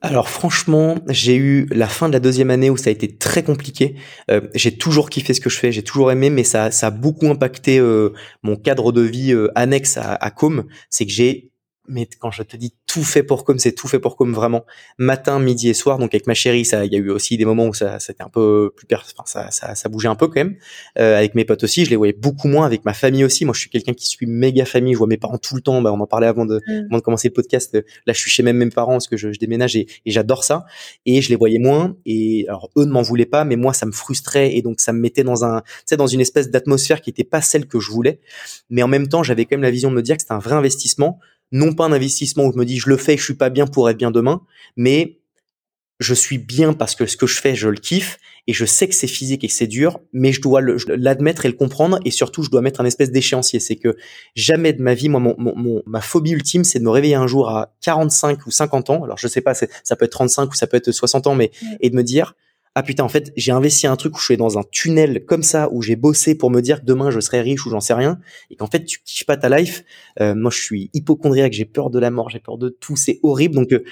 Alors franchement, j'ai eu la fin de la deuxième année où ça a été très compliqué. Euh, j'ai toujours kiffé ce que je fais, j'ai toujours aimé, mais ça, ça a beaucoup impacté euh, mon cadre de vie euh, annexe à, à Com. C'est que j'ai mais quand je te dis tout fait pour comme, c'est tout fait pour comme vraiment. Matin, midi et soir. Donc avec ma chérie, ça, il y a eu aussi des moments où ça, c'était un peu plus, enfin, ça, ça, ça bougeait un peu quand même. Euh, avec mes potes aussi, je les voyais beaucoup moins. Avec ma famille aussi. Moi, je suis quelqu'un qui suis méga famille. Je vois mes parents tout le temps. Bah, on en parlait avant de, mm. avant de commencer le podcast. Là, je suis chez même mes parents parce que je, je déménage et, et j'adore ça. Et je les voyais moins. Et alors eux ne m'en voulaient pas, mais moi, ça me frustrait et donc ça me mettait dans un, tu sais, dans une espèce d'atmosphère qui était pas celle que je voulais. Mais en même temps, j'avais quand même la vision de me dire que c'était un vrai investissement non pas un investissement où je me dis je le fais, je suis pas bien pour être bien demain, mais je suis bien parce que ce que je fais, je le kiffe et je sais que c'est physique et que c'est dur, mais je dois l'admettre et le comprendre et surtout je dois mettre un espèce d'échéancier. C'est que jamais de ma vie, moi, mon, ma phobie ultime, c'est de me réveiller un jour à 45 ou 50 ans. Alors je sais pas, ça peut être 35 ou ça peut être 60 ans, mais et de me dire ah putain en fait j'ai investi un truc où je suis dans un tunnel comme ça où j'ai bossé pour me dire que demain je serai riche ou j'en sais rien et qu'en fait tu kiffes pas ta life. Euh, moi je suis hypochondriaque j'ai peur de la mort j'ai peur de tout c'est horrible. Donc euh,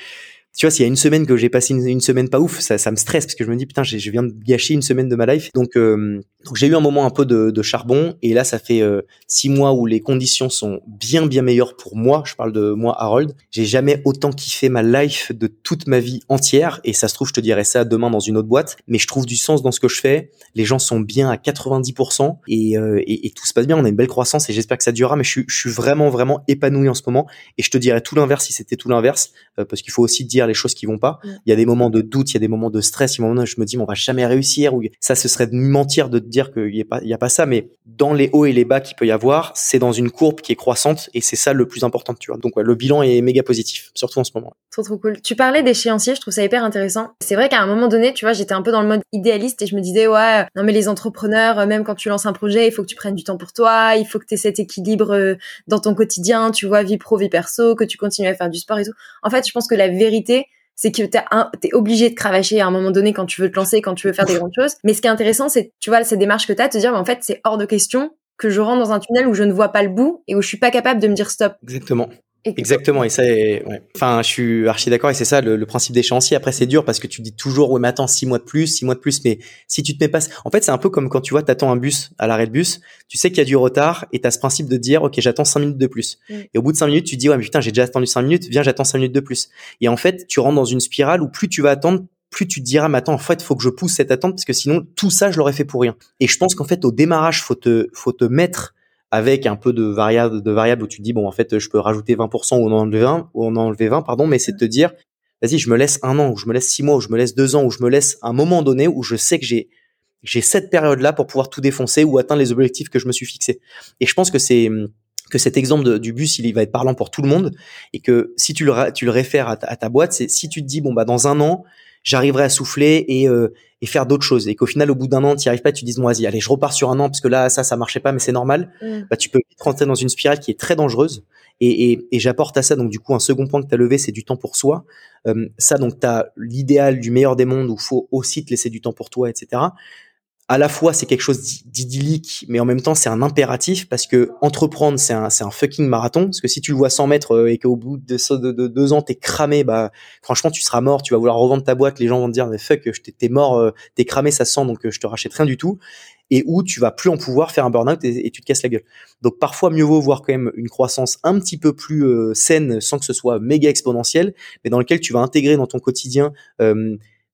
tu vois, s'il y a une semaine que j'ai passé une, semaine pas ouf, ça, ça me stresse parce que je me dis putain, je viens de gâcher une semaine de ma life. Donc, euh, donc j'ai eu un moment un peu de, de charbon et là, ça fait euh, six mois où les conditions sont bien bien meilleures pour moi. Je parle de moi, Harold. J'ai jamais autant kiffé ma life de toute ma vie entière et ça se trouve, je te dirai ça demain dans une autre boîte. Mais je trouve du sens dans ce que je fais. Les gens sont bien à 90% et, euh, et, tout se passe bien. On a une belle croissance et j'espère que ça durera. Mais je je suis vraiment vraiment épanoui en ce moment et je te dirais tout l'inverse si c'était tout l'inverse parce qu'il faut aussi dire les choses qui vont pas. Mm. Il y a des moments de doute, il y a des moments de stress, il y a des moments où je me dis, on va jamais réussir. Ou ça, ce serait de mentir de te dire qu'il n'y a pas, il y a pas ça. Mais dans les hauts et les bas qu'il peut y avoir, c'est dans une courbe qui est croissante et c'est ça le plus important, tu vois. Donc le bilan est méga positif, surtout en ce moment. Trop trop cool. Tu parlais d'échéancier, je trouve ça hyper intéressant. C'est vrai qu'à un moment donné, tu vois, j'étais un peu dans le mode idéaliste et je me disais, ouais, non mais les entrepreneurs, même quand tu lances un projet, il faut que tu prennes du temps pour toi, il faut que tu aies cet équilibre euh, dans ton quotidien, tu vois, vie pro, vie perso, que tu continues à faire du sport et tout. En fait, je pense que la vérité, c'est que t'es es obligé de cravacher à un moment donné quand tu veux te lancer, quand tu veux faire des grandes choses. Mais ce qui est intéressant, c'est, tu vois, cette démarche que t'as, te dire, en fait, c'est hors de question que je rentre dans un tunnel où je ne vois pas le bout et où je suis pas capable de me dire stop. Exactement. Exactement, et ça, ouais. enfin, je suis archi d'accord, et c'est ça le, principe d'échéancier. Après, c'est dur parce que tu dis toujours, ouais, mais attends, six mois de plus, six mois de plus, mais si tu te mets pas, en fait, c'est un peu comme quand tu vois, t'attends un bus à l'arrêt de bus, tu sais qu'il y a du retard, et t'as ce principe de dire, ok, j'attends cinq minutes de plus. Mm. Et au bout de cinq minutes, tu dis, ouais, mais putain, j'ai déjà attendu cinq minutes, viens, j'attends cinq minutes de plus. Et en fait, tu rentres dans une spirale où plus tu vas attendre, plus tu te diras, mais attends, en fait, faut que je pousse cette attente parce que sinon, tout ça, je l'aurais fait pour rien. Et je pense qu'en fait, au démarrage, faut te, faut te mettre avec un peu de variable de variable où tu dis bon en fait je peux rajouter 20% ou en enlever 20 ou en enlever 20 pardon mais c'est de te dire vas-y je me laisse un an ou je me laisse six mois ou je me laisse deux ans ou je me laisse un moment donné où je sais que j'ai j'ai cette période là pour pouvoir tout défoncer ou atteindre les objectifs que je me suis fixé. Et je pense que c'est que cet exemple du bus il va être parlant pour tout le monde et que si tu le tu le réfères à ta, à ta boîte c'est si tu te dis bon bah dans un an j'arriverai à souffler et, euh, et faire d'autres choses. Et qu'au final, au bout d'un an, tu n'y arrives pas, tu dis, bon, vas-y, allez, je repars sur un an parce que là, ça, ça marchait pas, mais c'est normal. Mm. Bah, tu peux vite rentrer dans une spirale qui est très dangereuse. Et, et, et j'apporte à ça, donc du coup, un second point que tu as levé, c'est du temps pour soi. Euh, ça, donc, tu as l'idéal du meilleur des mondes où faut aussi te laisser du temps pour toi, etc à la fois c'est quelque chose d'idyllique, mais en même temps c'est un impératif parce que entreprendre c'est un, un fucking marathon. Parce que si tu le vois 100 mètres euh, et qu'au bout de, de, de, deux ans t'es cramé, bah franchement tu seras mort, tu vas vouloir revendre ta boîte, les gens vont te dire mais fuck, t'es mort, euh, t'es cramé, ça sent donc euh, je te rachète rien du tout. Et où tu vas plus en pouvoir faire un burn-out et, tu te casses la gueule. Donc parfois mieux vaut voir quand même une croissance un petit peu plus saine sans que ce soit méga exponentiel, mais dans lequel tu vas intégrer dans ton quotidien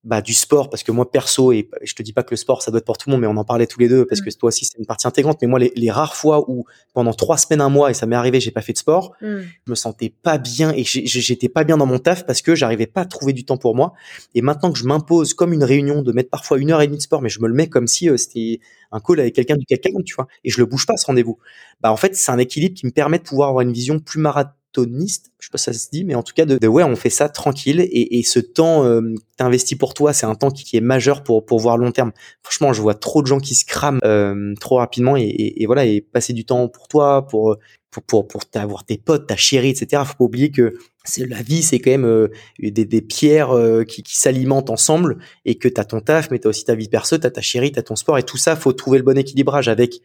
bah, du sport parce que moi perso et je te dis pas que le sport ça doit être pour tout le monde mais on en parlait tous les deux parce mmh. que toi aussi c'est une partie intégrante mais moi les, rares fois où pendant trois semaines un mois et ça m'est arrivé j'ai pas fait de sport mmh. je me sentais pas bien et j'étais pas bien dans mon taf parce que j'arrivais pas à trouver du temps pour moi et maintenant que je m'impose comme une réunion de mettre parfois une heure et demie de sport mais je me le mets comme si euh, c'était un call avec quelqu'un du CAC tu vois et je le bouge pas ce rendez-vous bah en fait c'est un équilibre qui me permet de pouvoir avoir une vision plus marathon toniste, je sais pas si ça se dit, mais en tout cas de, ouais, on fait ça tranquille et, et ce temps euh, investi pour toi, c'est un temps qui, est majeur pour pour voir long terme. Franchement, je vois trop de gens qui se crament euh, trop rapidement et, et, voilà et passer du temps pour toi, pour pour pour, pour avoir tes potes, ta chérie, etc. Faut pas oublier que c'est la vie, c'est quand même euh, des, des, pierres euh, qui, qui s'alimentent ensemble et que t'as ton taf, mais t'as aussi ta vie perso, t'as ta chérie, t'as ton sport et tout ça, faut trouver le bon équilibrage avec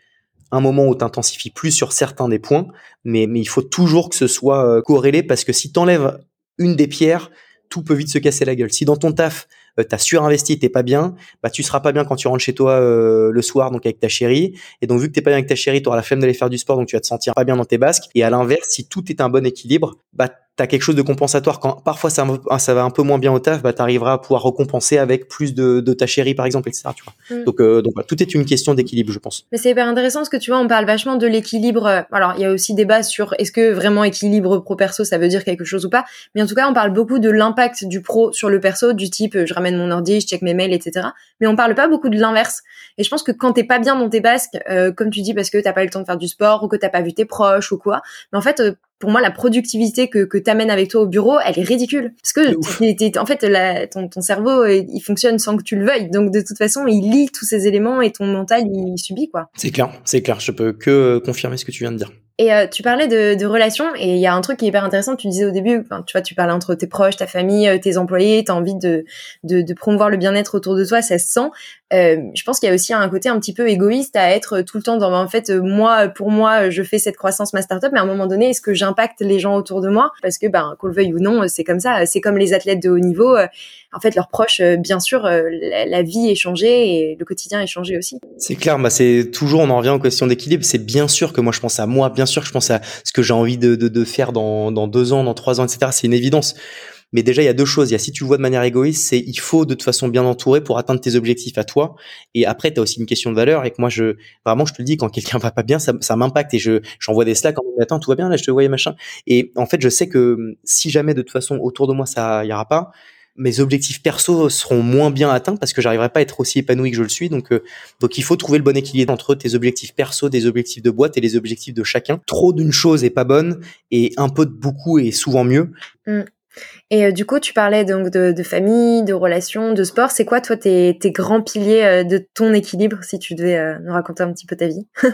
un moment où tu plus sur certains des points, mais, mais il faut toujours que ce soit euh, corrélé parce que si tu enlèves une des pierres, tout peut vite se casser la gueule. Si dans ton taf, euh, t'as surinvesti, t'es pas bien, bah tu seras pas bien quand tu rentres chez toi euh, le soir, donc avec ta chérie. Et donc vu que t'es pas bien avec ta chérie, t'auras la flemme d'aller faire du sport, donc tu vas te sentir pas bien dans tes basques. Et à l'inverse, si tout est un bon équilibre, bah t'as quelque chose de compensatoire. Quand parfois ça, ça va un peu moins bien au taf, bah t'arriveras à pouvoir récompenser avec plus de, de ta chérie par exemple, etc. Tu vois. Mm. Donc euh, donc tout est une question d'équilibre, je pense. Mais c'est hyper intéressant parce que tu vois, on parle vachement de l'équilibre. Euh, alors il y a aussi débat sur est-ce que vraiment équilibre pro perso ça veut dire quelque chose ou pas. Mais en tout cas, on parle beaucoup de l'impact du pro sur le perso, du type euh, je ramène mon ordi, je check mes mails, etc. Mais on parle pas beaucoup de l'inverse. Et je pense que quand t'es pas bien dans tes basques, comme tu dis parce que t'as pas eu le temps de faire du sport ou que t'as pas vu tes proches ou quoi, mais en fait pour moi, la productivité que, que tu amènes avec toi au bureau, elle est ridicule. Parce que, en fait, la, ton, ton cerveau, euh, il fonctionne sans que tu le veuilles. Donc, de toute façon, il lit tous ces éléments et ton mental, il subit, quoi. C'est clair, c'est clair. Je peux que confirmer ce que tu viens de dire. Et euh, tu parlais de, de relations et il y a un truc qui est hyper intéressant. Tu disais au début, tu vois, tu parlais entre tes proches, ta famille, euh, tes employés, tu as envie de, de, de promouvoir le bien-être autour de toi, ça se sent. Euh, je pense qu'il y a aussi un côté un petit peu égoïste à être tout le temps dans en fait moi pour moi je fais cette croissance ma startup mais à un moment donné est-ce que j'impacte les gens autour de moi? Parce que ben qu'on le veuille ou non c'est comme ça c'est comme les athlètes de haut niveau en fait leurs proches bien sûr la, vie est changée et le quotidien est changé aussi c'est clair bah c'est toujours on en revient aux questions d'équilibre c'est bien sûr que moi je pense à moi bien sûr que je pense à ce que j'ai envie de, de, de faire dans, dans deux ans dans trois ans etc c'est une évidence mais déjà, il y a deux choses. Il y a si tu vois de manière égoïste, c'est il faut de toute façon bien entourer pour atteindre tes objectifs à toi. Et après, tu as aussi une question de valeur. Et que moi, je vraiment, je te le dis, quand quelqu'un *laughs* va pas bien, ça, m'impacte et je j'envoie des slacks en me attends, tout va bien là, je te voyais machin. Et en fait, je sais que si jamais de toute façon autour de moi ça aura pas, mes objectifs perso seront moins bien atteints parce que j'arriverai pas à être aussi épanoui que je le suis. Donc, euh, donc il faut trouver le bon équilibre entre tes objectifs perso, des objectifs de boîte et les objectifs de chacun. Trop d'une chose est pas bonne et un peu de beaucoup est souvent mieux. Mmh. Et euh, du coup, tu parlais donc de, de, famille, de relations, de sport. C'est quoi, toi, tes, tes grands piliers euh, de ton équilibre, si tu devais euh, nous raconter un petit peu ta vie? *laughs*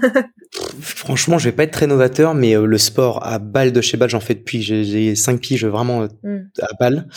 Franchement, je vais pas être très novateur, mais le sport à balle de chez balle, j'en fais depuis. J'ai cinq piges vraiment mmh. à balle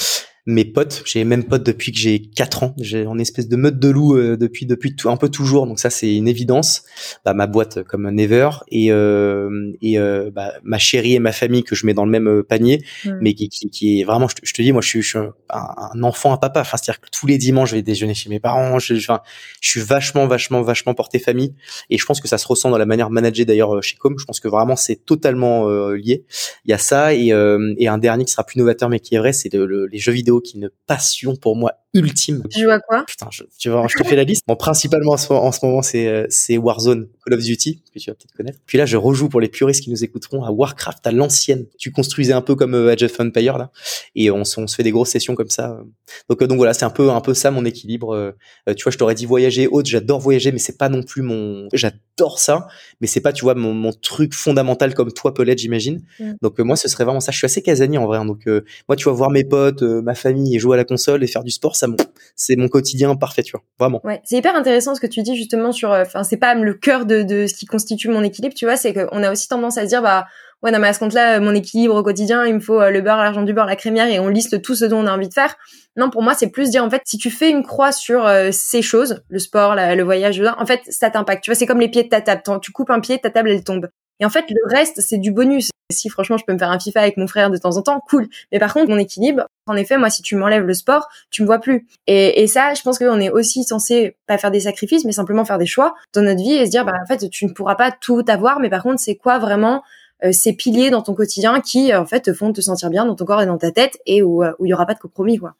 mes potes. J'ai les mêmes potes depuis que j'ai 4 ans. J'ai en espèce de meute de loup euh, depuis depuis tout, un peu toujours. Donc ça c'est une évidence. Bah, ma boîte comme Never et euh, et euh, bah, ma chérie et ma famille que je mets dans le même panier, mm. mais qui, qui, qui, est vraiment. Je te, dis, moi je suis, je suis un, enfant à papa. Enfin c'est-à-dire que tous les dimanches je vais déjeuner chez mes parents. Je, je, je suis vachement vachement vachement porté famille et je pense que ça se ressent dans la manière de manager d'ailleurs chez Com. Je pense que vraiment c'est totalement lié. Il y a ça et, et un dernier qui sera plus novateur mais qui est vrai, c'est les jeux vidéo qui est une passion pour moi ultime. Tu joues à quoi? Putain, je, tu vois, je te fais la liste. Bon, principalement en ce, moment, c'est euh, c'est Warzone, Call of Duty, que tu vas peut-être connaître. Puis là, je rejoue pour les puristes qui nous écouteront à Warcraft à l'ancienne. Tu construisais un peu comme euh, Age of Empire là, et on, on, se fait des grosses sessions comme ça. Donc euh, donc voilà, c'est un peu un peu ça mon équilibre. Euh, tu vois, je t'aurais dit voyager, autre, j'adore voyager, mais c'est pas non plus mon, j'adore ça, mais c'est pas tu vois mon, mon truc fondamental comme toi peut l'être, j'imagine. Mm. Donc moi, ce serait vraiment ça. Je suis assez casanier en vrai. Hein. donc moi, tu vois, voir mes potes, ma famille et jouer à la console et faire du sport, ça c'est mon quotidien parfait, tu vois, vraiment. Ouais, c'est hyper intéressant ce que tu dis justement sur, euh, enfin, c'est pas le cœur de, de ce qui constitue mon équilibre, tu vois, c'est qu'on a aussi tendance à se dire, bah, ouais, non, mais à ce compte-là, mon équilibre au quotidien, il me faut euh, le beurre, l'argent du beurre, la crémière, et on liste tout ce dont on a envie de faire. Non, pour moi, c'est plus dire, en fait, si tu fais une croix sur euh, ces choses, le sport, le voyage, en fait, ça t'impacte. Tu vois, c'est comme les pieds de ta table. Tu coupes un pied, ta table, elle tombe. Et en fait, le reste, c'est du bonus. Si franchement, je peux me faire un FIFA avec mon frère de temps en temps, cool. Mais par contre, mon équilibre, en effet, moi, si tu m'enlèves le sport, tu me vois plus. Et, et ça, je pense qu'on est aussi censé pas faire des sacrifices, mais simplement faire des choix dans notre vie et se dire, bah en fait, tu ne pourras pas tout avoir, mais par contre, c'est quoi vraiment euh, ces piliers dans ton quotidien qui, en fait, te font te sentir bien dans ton corps et dans ta tête et où euh, il y aura pas de compromis, quoi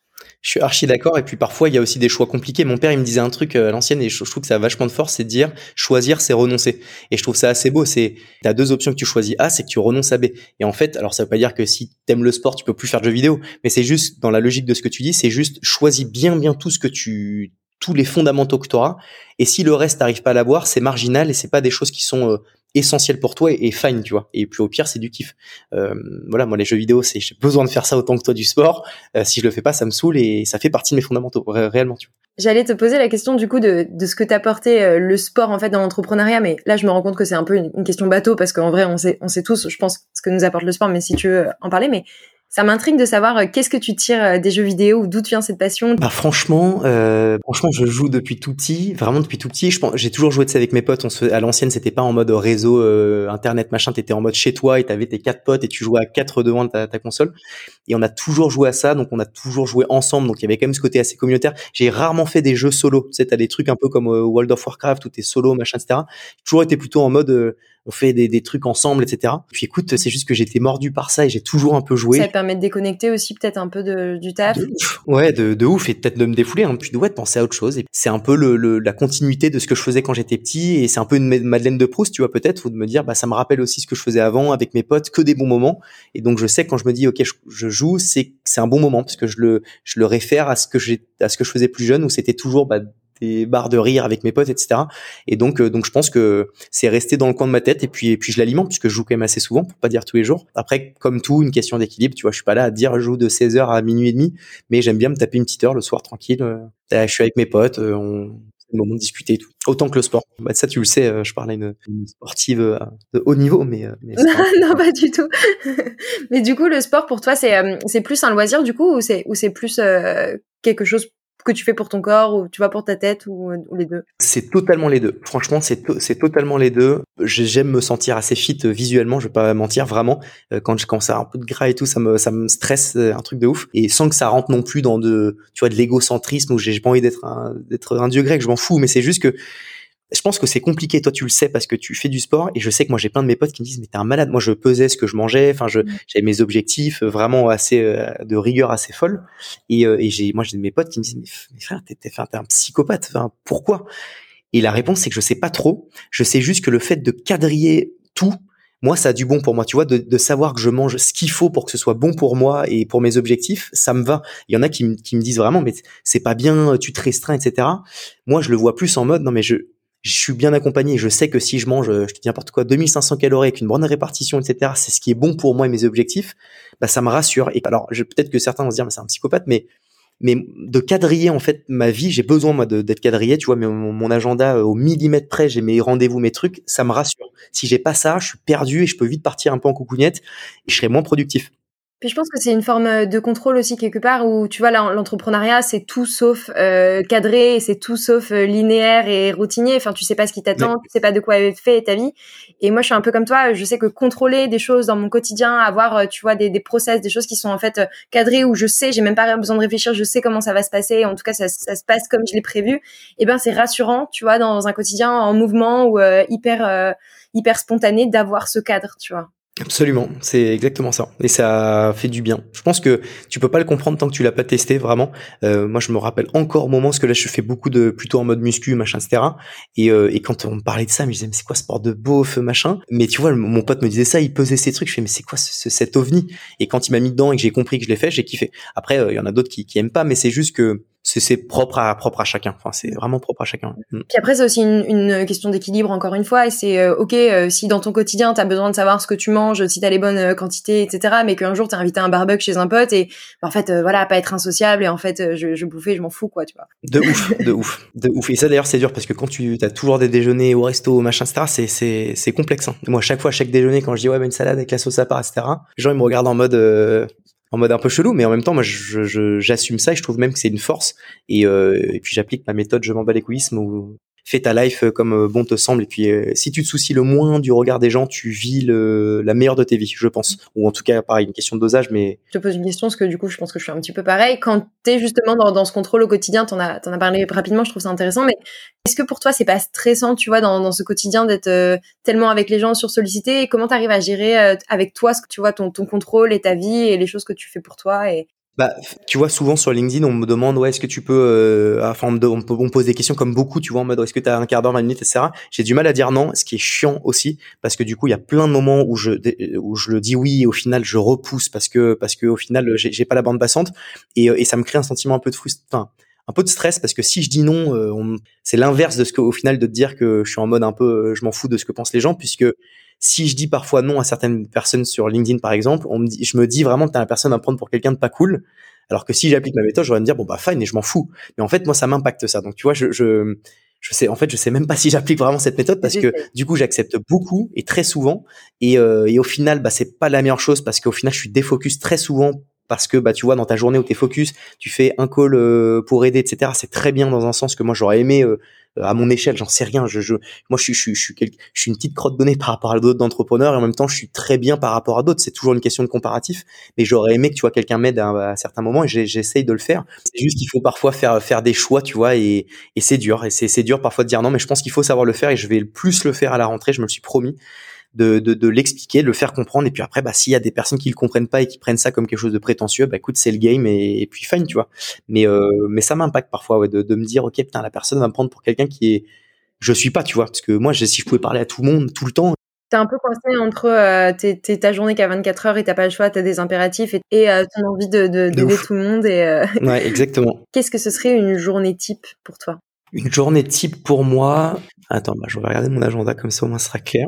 Je suis archi d'accord. Et puis parfois, il y a aussi des choix compliqués. Mon père, il me disait un truc à l'ancienne et je, trouve que ça a vachement de force, c'est de dire choisir, c'est renoncer. Et je trouve ça assez beau. C'est t'as deux options que tu choisis. A, c'est que tu renonces à B. Et en fait, alors ça veut pas dire que si t'aimes le sport, tu peux plus faire de jeux vidéo, mais c'est juste dans la logique de ce que tu dis, c'est juste choisis bien bien tout ce que tu tous les fondamentaux que tu auras. Et si le reste n'arrive pas à l'avoir, c'est marginal et c'est pas des choses qui sont euh, essentielles pour toi et, fine, tu vois. Et puis au pire, c'est du kiff. Euh, voilà, moi les jeux vidéo, c'est j'ai besoin de faire ça autant que toi du sport. Euh, si je le fais pas, ça me saoule et ça fait partie de mes fondamentaux réellement, tu vois. J'allais te poser la question du coup de, de ce que t'apportait le sport en fait dans l'entrepreneuriat, mais là je me rends compte que c'est un peu une, une, question bateau parce qu'en vrai on sait on sait tous, je pense, ce que nous apporte le sport, mais si tu veux en parler, mais ça m'intrigue de savoir euh, qu'est-ce que tu tires euh, des jeux vidéo ou d'où vient cette passion? Bah franchement, euh, franchement, je joue depuis tout petit, vraiment depuis tout petit. Je pense, j'ai toujours joué de ça avec mes potes. À l'ancienne, c'était pas en mode réseau, euh, internet, machin. T'étais en mode chez toi et t'avais tes quatre potes et tu jouais à quatre devant ta console. Et on a toujours joué à ça, donc on a toujours joué ensemble. Donc il y avait quand même ce côté assez communautaire. J'ai rarement fait des jeux solo. Tu sais, t'as des trucs un peu comme World of Warcraft où t'es solo, machin, etc. J'ai toujours été plutôt en mode on fait des, des trucs ensemble, etc. Puis écoute, c'est juste que j'étais mordu par ça et j'ai toujours un peu joué. Ça permet de déconnecter aussi peut-être un peu de, du taf. ouais, de, de, ouf et peut-être de me défouler, hein, puis de, ouais, de penser à autre chose. C'est un peu le, le, la continuité de ce que je faisais quand j'étais petit et c'est un peu une Madeleine de Proust, tu vois peut-être, ou de me dire, bah ça me rappelle aussi ce que je faisais avant avec mes potes, que des bons moments. Et donc je sais quand je me dis, ok, je, je joue, c'est c'est un bon moment parce que je le je le réfère à ce que j'ai à ce que je faisais plus jeune où c'était toujours bah, des barres de rire avec mes potes, etc. Et donc, euh, donc je pense que c'est resté dans le coin de ma tête. Et puis, et puis je l'alimente puisque je joue quand même assez souvent, pour pas dire tous les jours. Après, comme tout, une question d'équilibre. Tu vois, je suis pas là à dire je joue de 16h à minuit et demi, mais j'aime bien me taper une petite heure le soir tranquille. Euh, je suis avec mes potes, euh, on le moment de discuter et tout. Autant que le sport. Bah, ça, tu le sais, je parlais une sportive de haut niveau, mais, mais *laughs* non, pas du tout. *laughs* mais du coup, le sport pour toi, c'est c'est plus un loisir du coup, ou c'est ou c'est plus quelque chose que tu fais pour ton corps ou tu vas pour ta tête ou, les deux C'est totalement les deux. Franchement, c'est c'est totalement les deux. J'aime me sentir assez fit euh, visuellement, je vais pas mentir vraiment. Euh, quand je quand ça a un peu de gras et tout, ça me ça me stresse euh, un truc de ouf et sans que ça rentre non plus dans de tu vois de l'égocentrisme où j'ai pas envie d'être d'être un dieu grec, je m'en fous, mais c'est juste que je pense que c'est compliqué. Toi, tu le sais parce que tu fais du sport et je sais que moi j'ai plein de mes potes qui me disent mais t'es un malade. Moi, je pesais ce que je mangeais. Enfin, je mmh. j'avais mes objectifs euh, vraiment assez euh, de rigueur assez folle. Et, euh, et j'ai moi j'ai mes potes qui me disent mais, frère, t'es t'es un psychopathe. Enfin, pourquoi? Et la réponse c'est que je sais pas trop. Je sais juste que le fait de quadriller tout, moi, ça a du bon pour moi. Tu vois, de, de savoir que je mange ce qu'il faut pour que ce soit bon pour moi et pour mes objectifs, ça me va. Il y en a qui, qui me disent vraiment mais c'est pas bien, tu te restreins, etc. Moi, je le vois plus en mode non mais je je suis bien accompagné. Je sais que si je mange, je te dis n'importe quoi, 2500 calories avec une bonne répartition, etc., c'est ce qui est bon pour moi et mes objectifs. Bah, ça me rassure. Et alors, peut-être que certains vont se dire, mais c'est un psychopathe, mais mais de quadriller en fait ma vie, j'ai besoin moi d'être quadrillé, tu vois, mais mon, agenda euh, au millimètre près, j'ai mes rendez-vous, mes trucs, ça me rassure. Si j'ai pas ça, je suis perdu et je peux vite partir un peu en coucougnette et je serai moins productif. Puis je pense que c'est une forme euh, de contrôle aussi quelque part où tu vois l'entrepreneuriat c'est tout sauf euh, cadré, c'est tout sauf euh, linéaire et routinier. Enfin tu sais pas ce qui t'attend, tu sais pas de quoi est fait ta vie. Et moi je suis un peu comme toi, je sais que contrôler des choses dans mon quotidien, avoir euh, tu vois des, des process, des choses qui sont en fait cadrées où je sais, j'ai même pas besoin de réfléchir, je sais comment ça va se passer. En tout cas ça, ça se passe comme je l'ai prévu. Et eh ben c'est rassurant, tu vois, dans un quotidien en mouvement ou hyper hyper spontané d'avoir ce cadre, tu vois. Absolument, c'est exactement ça. Et ça fait du bien. Je pense que tu peux pas le comprendre tant que tu l'as pas testé vraiment. Euh, moi, je me rappelle encore au moment parce que là, je fais beaucoup de plutôt en mode muscu, machin, etc. Et, euh, et quand on me parlait de ça, je me disais mais c'est quoi sport de beauf, machin? Mais tu vois, mon pote me disait ça, il pesait ces trucs. Je fais mais c'est quoi ce, cet ovni? Et quand il m'a mis dedans et que j'ai compris que je l'ai fait, j'ai kiffé. Après, euh, il y en a d'autres qui, qui aiment pas, mais c'est juste que c'est propre à propre à chacun. Enfin, c'est vraiment propre à chacun. Mm. Puis après, c'est aussi une, une question d'équilibre encore une fois. Et c'est euh, ok euh, si dans ton quotidien t'as besoin de savoir ce que tu manges, si t'as les bonnes euh, quantités, etc. Mais qu'un jour t'es invité à un barbecue chez un pote et bah, en fait voilà pas être insociable et en fait je, je bouffais, je m'en fous quoi, tu vois. De ouf, de ouf, de ouf. Et ça d'ailleurs c'est dur parce que quand tu as toujours des déjeuners au resto, machin, etc. C'est c'est c'est complexe. Hein. Moi chaque fois chaque déjeuner quand je dis ouais bah, une salade avec la sauce à part, etc. Les gens ils me regardent en mode en mode un peu chelou, mais en même temps, moi, j'assume ça et je trouve même que c'est une force. Et, euh, puis j'applique ma méthode je m'en bats l'égoïsme fais ta life euh, comme euh, bon te semble. Et puis, euh, si tu te soucies le moins du regard des gens, tu vis le, la meilleure de tes vies, je pense. Ou en tout cas, pareil, une question de dosage, mais... Je te pose une question, parce que du coup, je pense que je suis un petit peu pareil. Quand tu es justement dans, dans, ce contrôle au quotidien, t'en as, en as parlé rapidement, je trouve ça intéressant, mais est-ce que pour toi, c'est pas stressant, tu vois, dans, dans ce quotidien d'être tellement avec les gens sur sollicité et comment tu arrives à gérer avec toi ce que tu vois, ton, ton contrôle et ta vie et les choses que tu fais pour toi et, bah, tu vois, souvent sur LinkedIn, on me demande, ouais, est-ce que tu peux, euh, enfin, on me, pose des questions comme beaucoup, tu vois, en mode, est-ce que tu as un quart d'heure, 20 minutes, etc. J'ai du mal à dire non, ce qui est chiant aussi, parce que du coup, il y a plein de moments où je, où je le dis oui, et au final, je repousse parce que, parce que au final, j'ai pas la bande passante, et, et ça me crée un sentiment un peu de frustration, un peu de stress parce que si je dis non, euh, c'est l'inverse de ce que au final de te dire que je suis en mode un peu, euh, je m'en fous de ce que pensent les gens, puisque si je dis parfois non à certaines personnes sur LinkedIn par exemple, on dit, je me dis vraiment que la personne à prendre pour quelqu'un de pas cool, alors que si j'applique ma méthode, j'aurais me dire bon bah fine et je m'en fous. Mais en fait moi ça m'impacte ça. Donc tu vois je, je je sais en fait je sais même pas si j'applique vraiment cette méthode parce que du coup j'accepte beaucoup et très souvent et, euh, et au final bah c'est pas la meilleure chose parce qu'au final je suis défocus très souvent parce que bah tu vois dans ta journée où tu es focus, tu fais un call euh, pour aider, etc. C'est très bien dans un sens que moi j'aurais aimé euh, à mon échelle, j'en sais rien. Je, je moi je je je suis, je suis une petite crotte donnée par rapport à d'autres entrepreneurs et en même temps je suis très bien par rapport à d'autres. C'est toujours une question de comparatif, mais j'aurais aimé que tu vois quelqu'un m'aide à, certains moments et j'essaye de le faire. C'est juste qu'il faut parfois faire faire des choix, tu vois, et, et c'est dur et c'est c'est dur parfois de dire non, mais je pense qu'il faut savoir le faire et je vais le plus le faire à la rentrée. Je me le suis promis de, de, de l'expliquer, de le faire comprendre. Et puis après, bah, s'il y a des personnes qui le comprennent pas et qui prennent ça comme quelque chose de prétentieux, bah écoute, c'est le game et, puis fine, tu vois. Mais euh, mais ça m'impacte parfois ouais, de, de me dire, ok, putain, la personne va me prendre pour quelqu'un qui est, je suis pas, tu vois, parce que moi, si je pouvais parler à tout le monde tout le temps. T'es un peu coincé entre euh, ta journée qui a 24 heures et t'as pas le choix, t'as des impératifs et, et euh, ton envie de, de, d'aider tout le monde. Et, euh, *laughs* Ouais, exactement. Qu'est-ce que ce serait une journée type pour toi? Une journée type pour moi. Attends, bah, je vais regarder mon agenda comme ça au moins ce sera clair.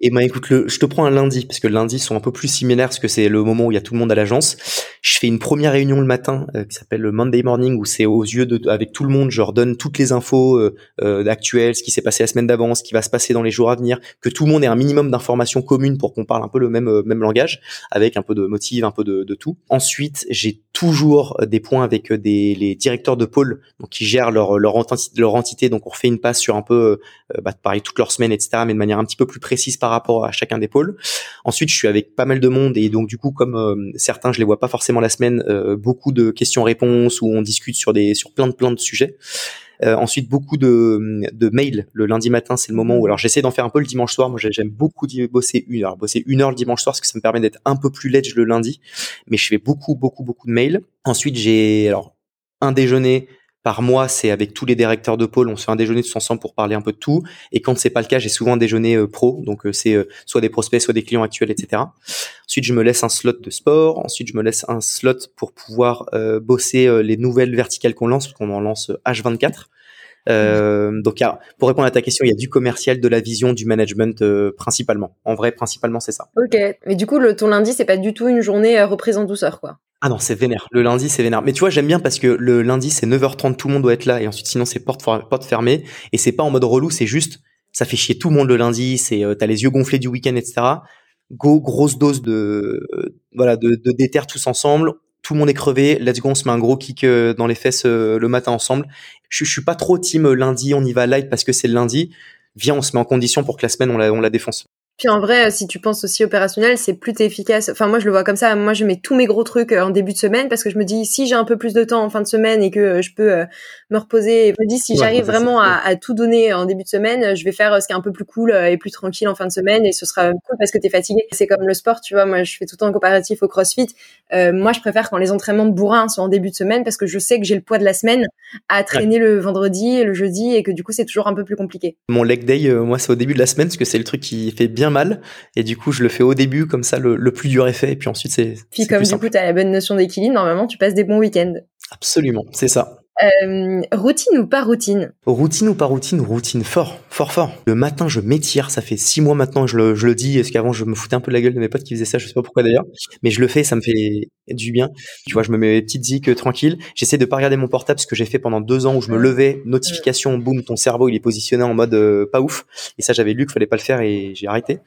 Et ben écoute, le, je te prends un lundi parce que le lundi sont un peu plus similaires parce que c'est le moment où il y a tout le monde à l'agence. Je fais une première réunion le matin euh, qui s'appelle le Monday Morning où c'est aux yeux de avec tout le monde, je leur donne toutes les infos euh, euh, actuelles, ce qui s'est passé la semaine d'avant, ce qui va se passer dans les jours à venir, que tout le monde ait un minimum d'informations communes pour qu'on parle un peu le même même langage, avec un peu de motive, un peu de, de tout. Ensuite, j'ai toujours des points avec des les directeurs de pôle donc qui gèrent leur leur entité, leur entité donc on refait une passe sur un peu bah, pareil toute leur semaine etc mais de manière un petit peu plus précise rapport à chacun des pôles. Ensuite, je suis avec pas mal de monde et donc du coup, comme euh, certains, je les vois pas forcément la semaine, euh, beaucoup de questions-réponses où on discute sur des sur plein de plein de sujets. Euh, ensuite, beaucoup de, de mails le lundi matin, c'est le moment où alors j'essaie d'en faire un peu le dimanche soir. Moi, j'aime beaucoup bosser une heure, bosser une heure le dimanche soir parce que ça me permet d'être un peu plus ledge le lundi. Mais je fais beaucoup, beaucoup, beaucoup de mails. Ensuite, j'ai alors un déjeuner par mois, c'est avec tous les directeurs de pôle, on se fait un déjeuner tous ensemble pour parler un peu de tout. Et quand c'est pas le cas, j'ai souvent un déjeuner euh, pro, donc euh, c'est euh, soit des prospects, soit des clients actuels, etc. Ensuite, je me laisse un slot de sport. Ensuite, je me laisse un slot pour pouvoir bosser les nouvelles verticales qu'on lance, qu'on en lance H24. Euh, donc, pour répondre à ta question, il y a du commercial, de la vision, du management principalement. En vrai, principalement, c'est ça. Ok. Mais du coup, le, ton lundi, c'est pas du tout une journée reprise en douceur, quoi. Ah non, c'est vénère. Le lundi, c'est vénère. Mais tu vois, j'aime bien parce que le lundi, c'est 9h30, tout le monde doit être là. Et ensuite, sinon, c'est porte, porte fermée. Et c'est pas en mode relou, c'est juste, ça fait chier tout le monde le lundi. C'est, euh, t'as les yeux gonflés du week-end, etc. Go, grosse dose de, euh, voilà, de, de déter tous ensemble. Tout le monde est crevé. Let's go, on se met un gros kick euh, dans les fesses le matin ensemble. Je, je suis pas trop team lundi, on y va light parce que c'est lundi. Viens, on se met en condition pour que la semaine, on la défonce. Puis en vrai, si tu penses aussi opérationnel, c'est plus efficace. Enfin, moi, je le vois comme ça. Moi, je mets tous mes gros trucs euh, en début de semaine parce que je me dis, si j'ai un peu plus de temps en fin de semaine et que euh, je peux euh, me reposer, je me dis, si j'arrive vraiment à, à, tout donner en début de semaine, je vais faire ce qui est un peu plus cool et plus tranquille en fin de semaine et ce sera cool parce que t'es fatigué. C'est comme le sport, tu vois. Moi, je fais tout le temps comparatif au CrossFit. Euh, moi, je préfère quand les entraînements de bourrin sont en début de semaine parce que je sais que j'ai le poids de la semaine à traîner le vendredi et le jeudi et que du coup, c'est toujours un peu plus compliqué. Mon leg day, moi, c'est au début de la semaine parce que c'est le truc qui fait bien mal et du coup, je le fais au début, comme ça, le, plus dur est fait, et puis ensuite, c'est. Puis comme du coup, tu as la bonne notion d'équilibre, normalement, tu passes des bons week-ends. Absolument, c'est ça. Euh, routine ou pas routine Routine ou pas routine Routine, fort, fort, fort. Le matin, je m'étire, ça fait six mois maintenant que je le, je le dis, parce qu'avant, je me foutais un peu de la gueule de mes potes qui faisaient ça, je sais pas pourquoi d'ailleurs, mais je le fais, ça me fait du bien. Tu vois, je me mets mes petites zik tranquille. J'essaie de pas regarder mon portable, ce que j'ai fait pendant deux ans où je me levais, notification, boum, ton cerveau, il est positionné en mode euh, pas ouf. Et ça, j'avais lu qu'il fallait pas le faire et j'ai arrêté.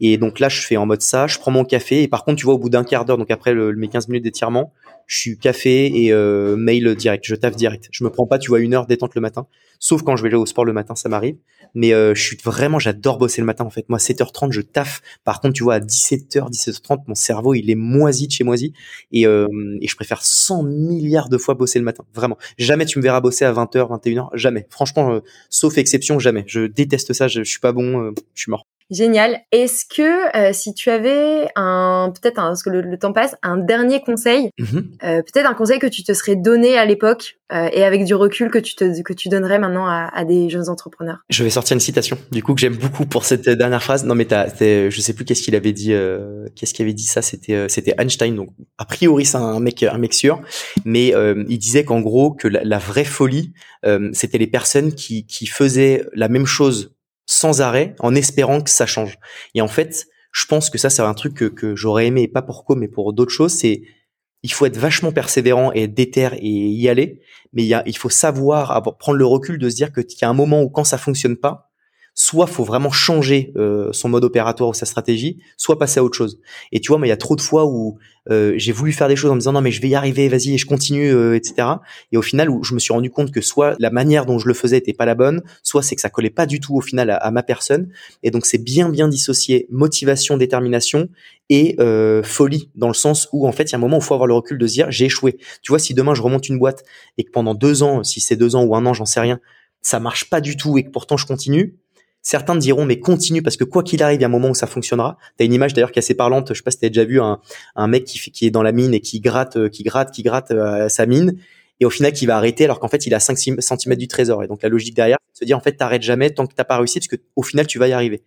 Et donc là, je fais en mode ça, je prends mon café, et par contre, tu vois, au bout d'un quart d'heure, donc après le, mes 15 minutes d'étirement, je suis café et euh, mail direct, je taffe direct. Je me prends pas, tu vois, une heure détente le matin, sauf quand je vais aller au sport le matin, ça m'arrive. Mais euh, je suis vraiment, j'adore bosser le matin en fait. Moi, 7h30, je taffe. Par contre, tu vois, à 17h, 17h30, mon cerveau, il est moisi de chez moisi. Et, euh, et je préfère 100 milliards de fois bosser le matin. Vraiment. Jamais tu me verras bosser à 20h, 21h. Jamais. Franchement, sauf exception, jamais. Je déteste ça. Je, je suis pas bon. je suis mort. Génial. Est-ce que euh, si tu avais un peut-être parce que le, temps passe, un dernier conseil, mmh euh, peut-être un conseil que tu te serais donné à l'époque euh, et avec du recul que tu te que tu donnerais maintenant à, à, des jeunes entrepreneurs? Je vais sortir une citation du coup que j'aime beaucoup pour cette dernière phrase. Non mais t'as, je sais plus qu'est-ce qu'il avait dit. qu'est-ce qu'il avait dit ça C'était c'était Einstein. Donc a priori c'est un mec un mec sûr, mais il disait qu'en gros que la, la vraie folie c'était les personnes qui qui faisaient la même chose sans arrêt en espérant que ça change. Et en fait, je pense que ça, c'est un truc que, que j'aurais aimé, pas pour quoi, mais pour d'autres choses, c'est il faut être vachement persévérant et déter et y aller, mais il, y a, il faut savoir avoir, prendre le recul de se dire qu'il y a un moment où quand ça fonctionne pas, soit faut vraiment changer euh, son mode opératoire ou sa stratégie, soit passer à autre chose. Et tu vois, mais il y a trop de fois où euh, j'ai voulu faire des choses en me disant non mais je vais y arriver, vas-y et je continue, euh, etc. Et au final, où je me suis rendu compte que soit la manière dont je le faisais était pas la bonne, soit c'est que ça collait pas du tout au final à, ma personne. Et donc c'est bien bien dissocier motivation, détermination et folie dans le sens où en fait il y a un moment où il faut avoir le recul de se dire j'ai échoué. Tu vois, si demain je remonte une boîte et que pendant deux ans, si c'est deux ans ou un an, j'en sais rien, ça marche pas du tout et que pourtant je continue, Certains diront mais continue parce que quoi qu'il arrive, il y a un moment où ça fonctionnera. T'as une image d'ailleurs qui est assez parlante. Je sais pas si t'as déjà vu un, mec qui, est dans la mine et qui gratte, euh, qui gratte, qui gratte euh, sa mine et au final qui va arrêter alors qu'en fait il a 5 cm du trésor. Et donc la logique derrière, c'est de se dire en fait t'arrêtes jamais tant que t'as pas réussi parce que au final tu vas y arriver.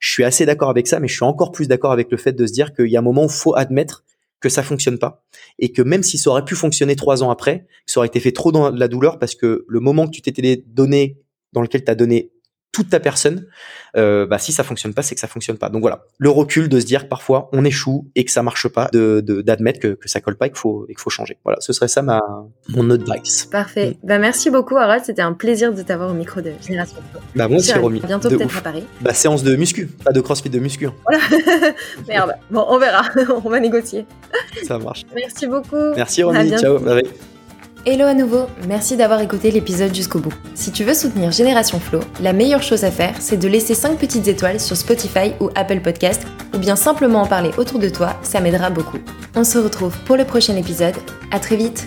Je suis assez d'accord avec ça, mais je suis encore plus d'accord avec le fait de se dire qu'il y a un moment où faut admettre que ça fonctionne pas et que même si ça aurait pu fonctionner trois ans après, ça aurait été fait trop dans la douleur parce que le moment que tu t'étais donné dans lequel tu as donné toute ta personne, euh, bah si ça fonctionne pas, c'est que ça fonctionne pas. Donc voilà, le recul de se dire que parfois on échoue et que ça marche pas, de d'admettre que, que ça colle pas et qu'il faut qu'il faut changer. Voilà, ce serait ça ma mon advice. Parfait. Mm. Bah merci beaucoup Harold, c'était un plaisir de t'avoir au micro de Génération Bah moi aussi Romy. Bientôt peut-être à Paris. Bah séance de muscu, pas de CrossFit de muscu. Voilà. *laughs* Merde. Bon, on verra, *laughs* on va négocier. Ça marche. Merci beaucoup. Merci Romy. Ciao. Bye. Hello à nouveau, merci d'avoir écouté l'épisode jusqu'au bout. Si tu veux soutenir Génération Flow, la meilleure chose à faire, c'est de laisser 5 petites étoiles sur Spotify ou Apple Podcast, ou bien simplement en parler autour de toi, ça m'aidera beaucoup. On se retrouve pour le prochain épisode, à très vite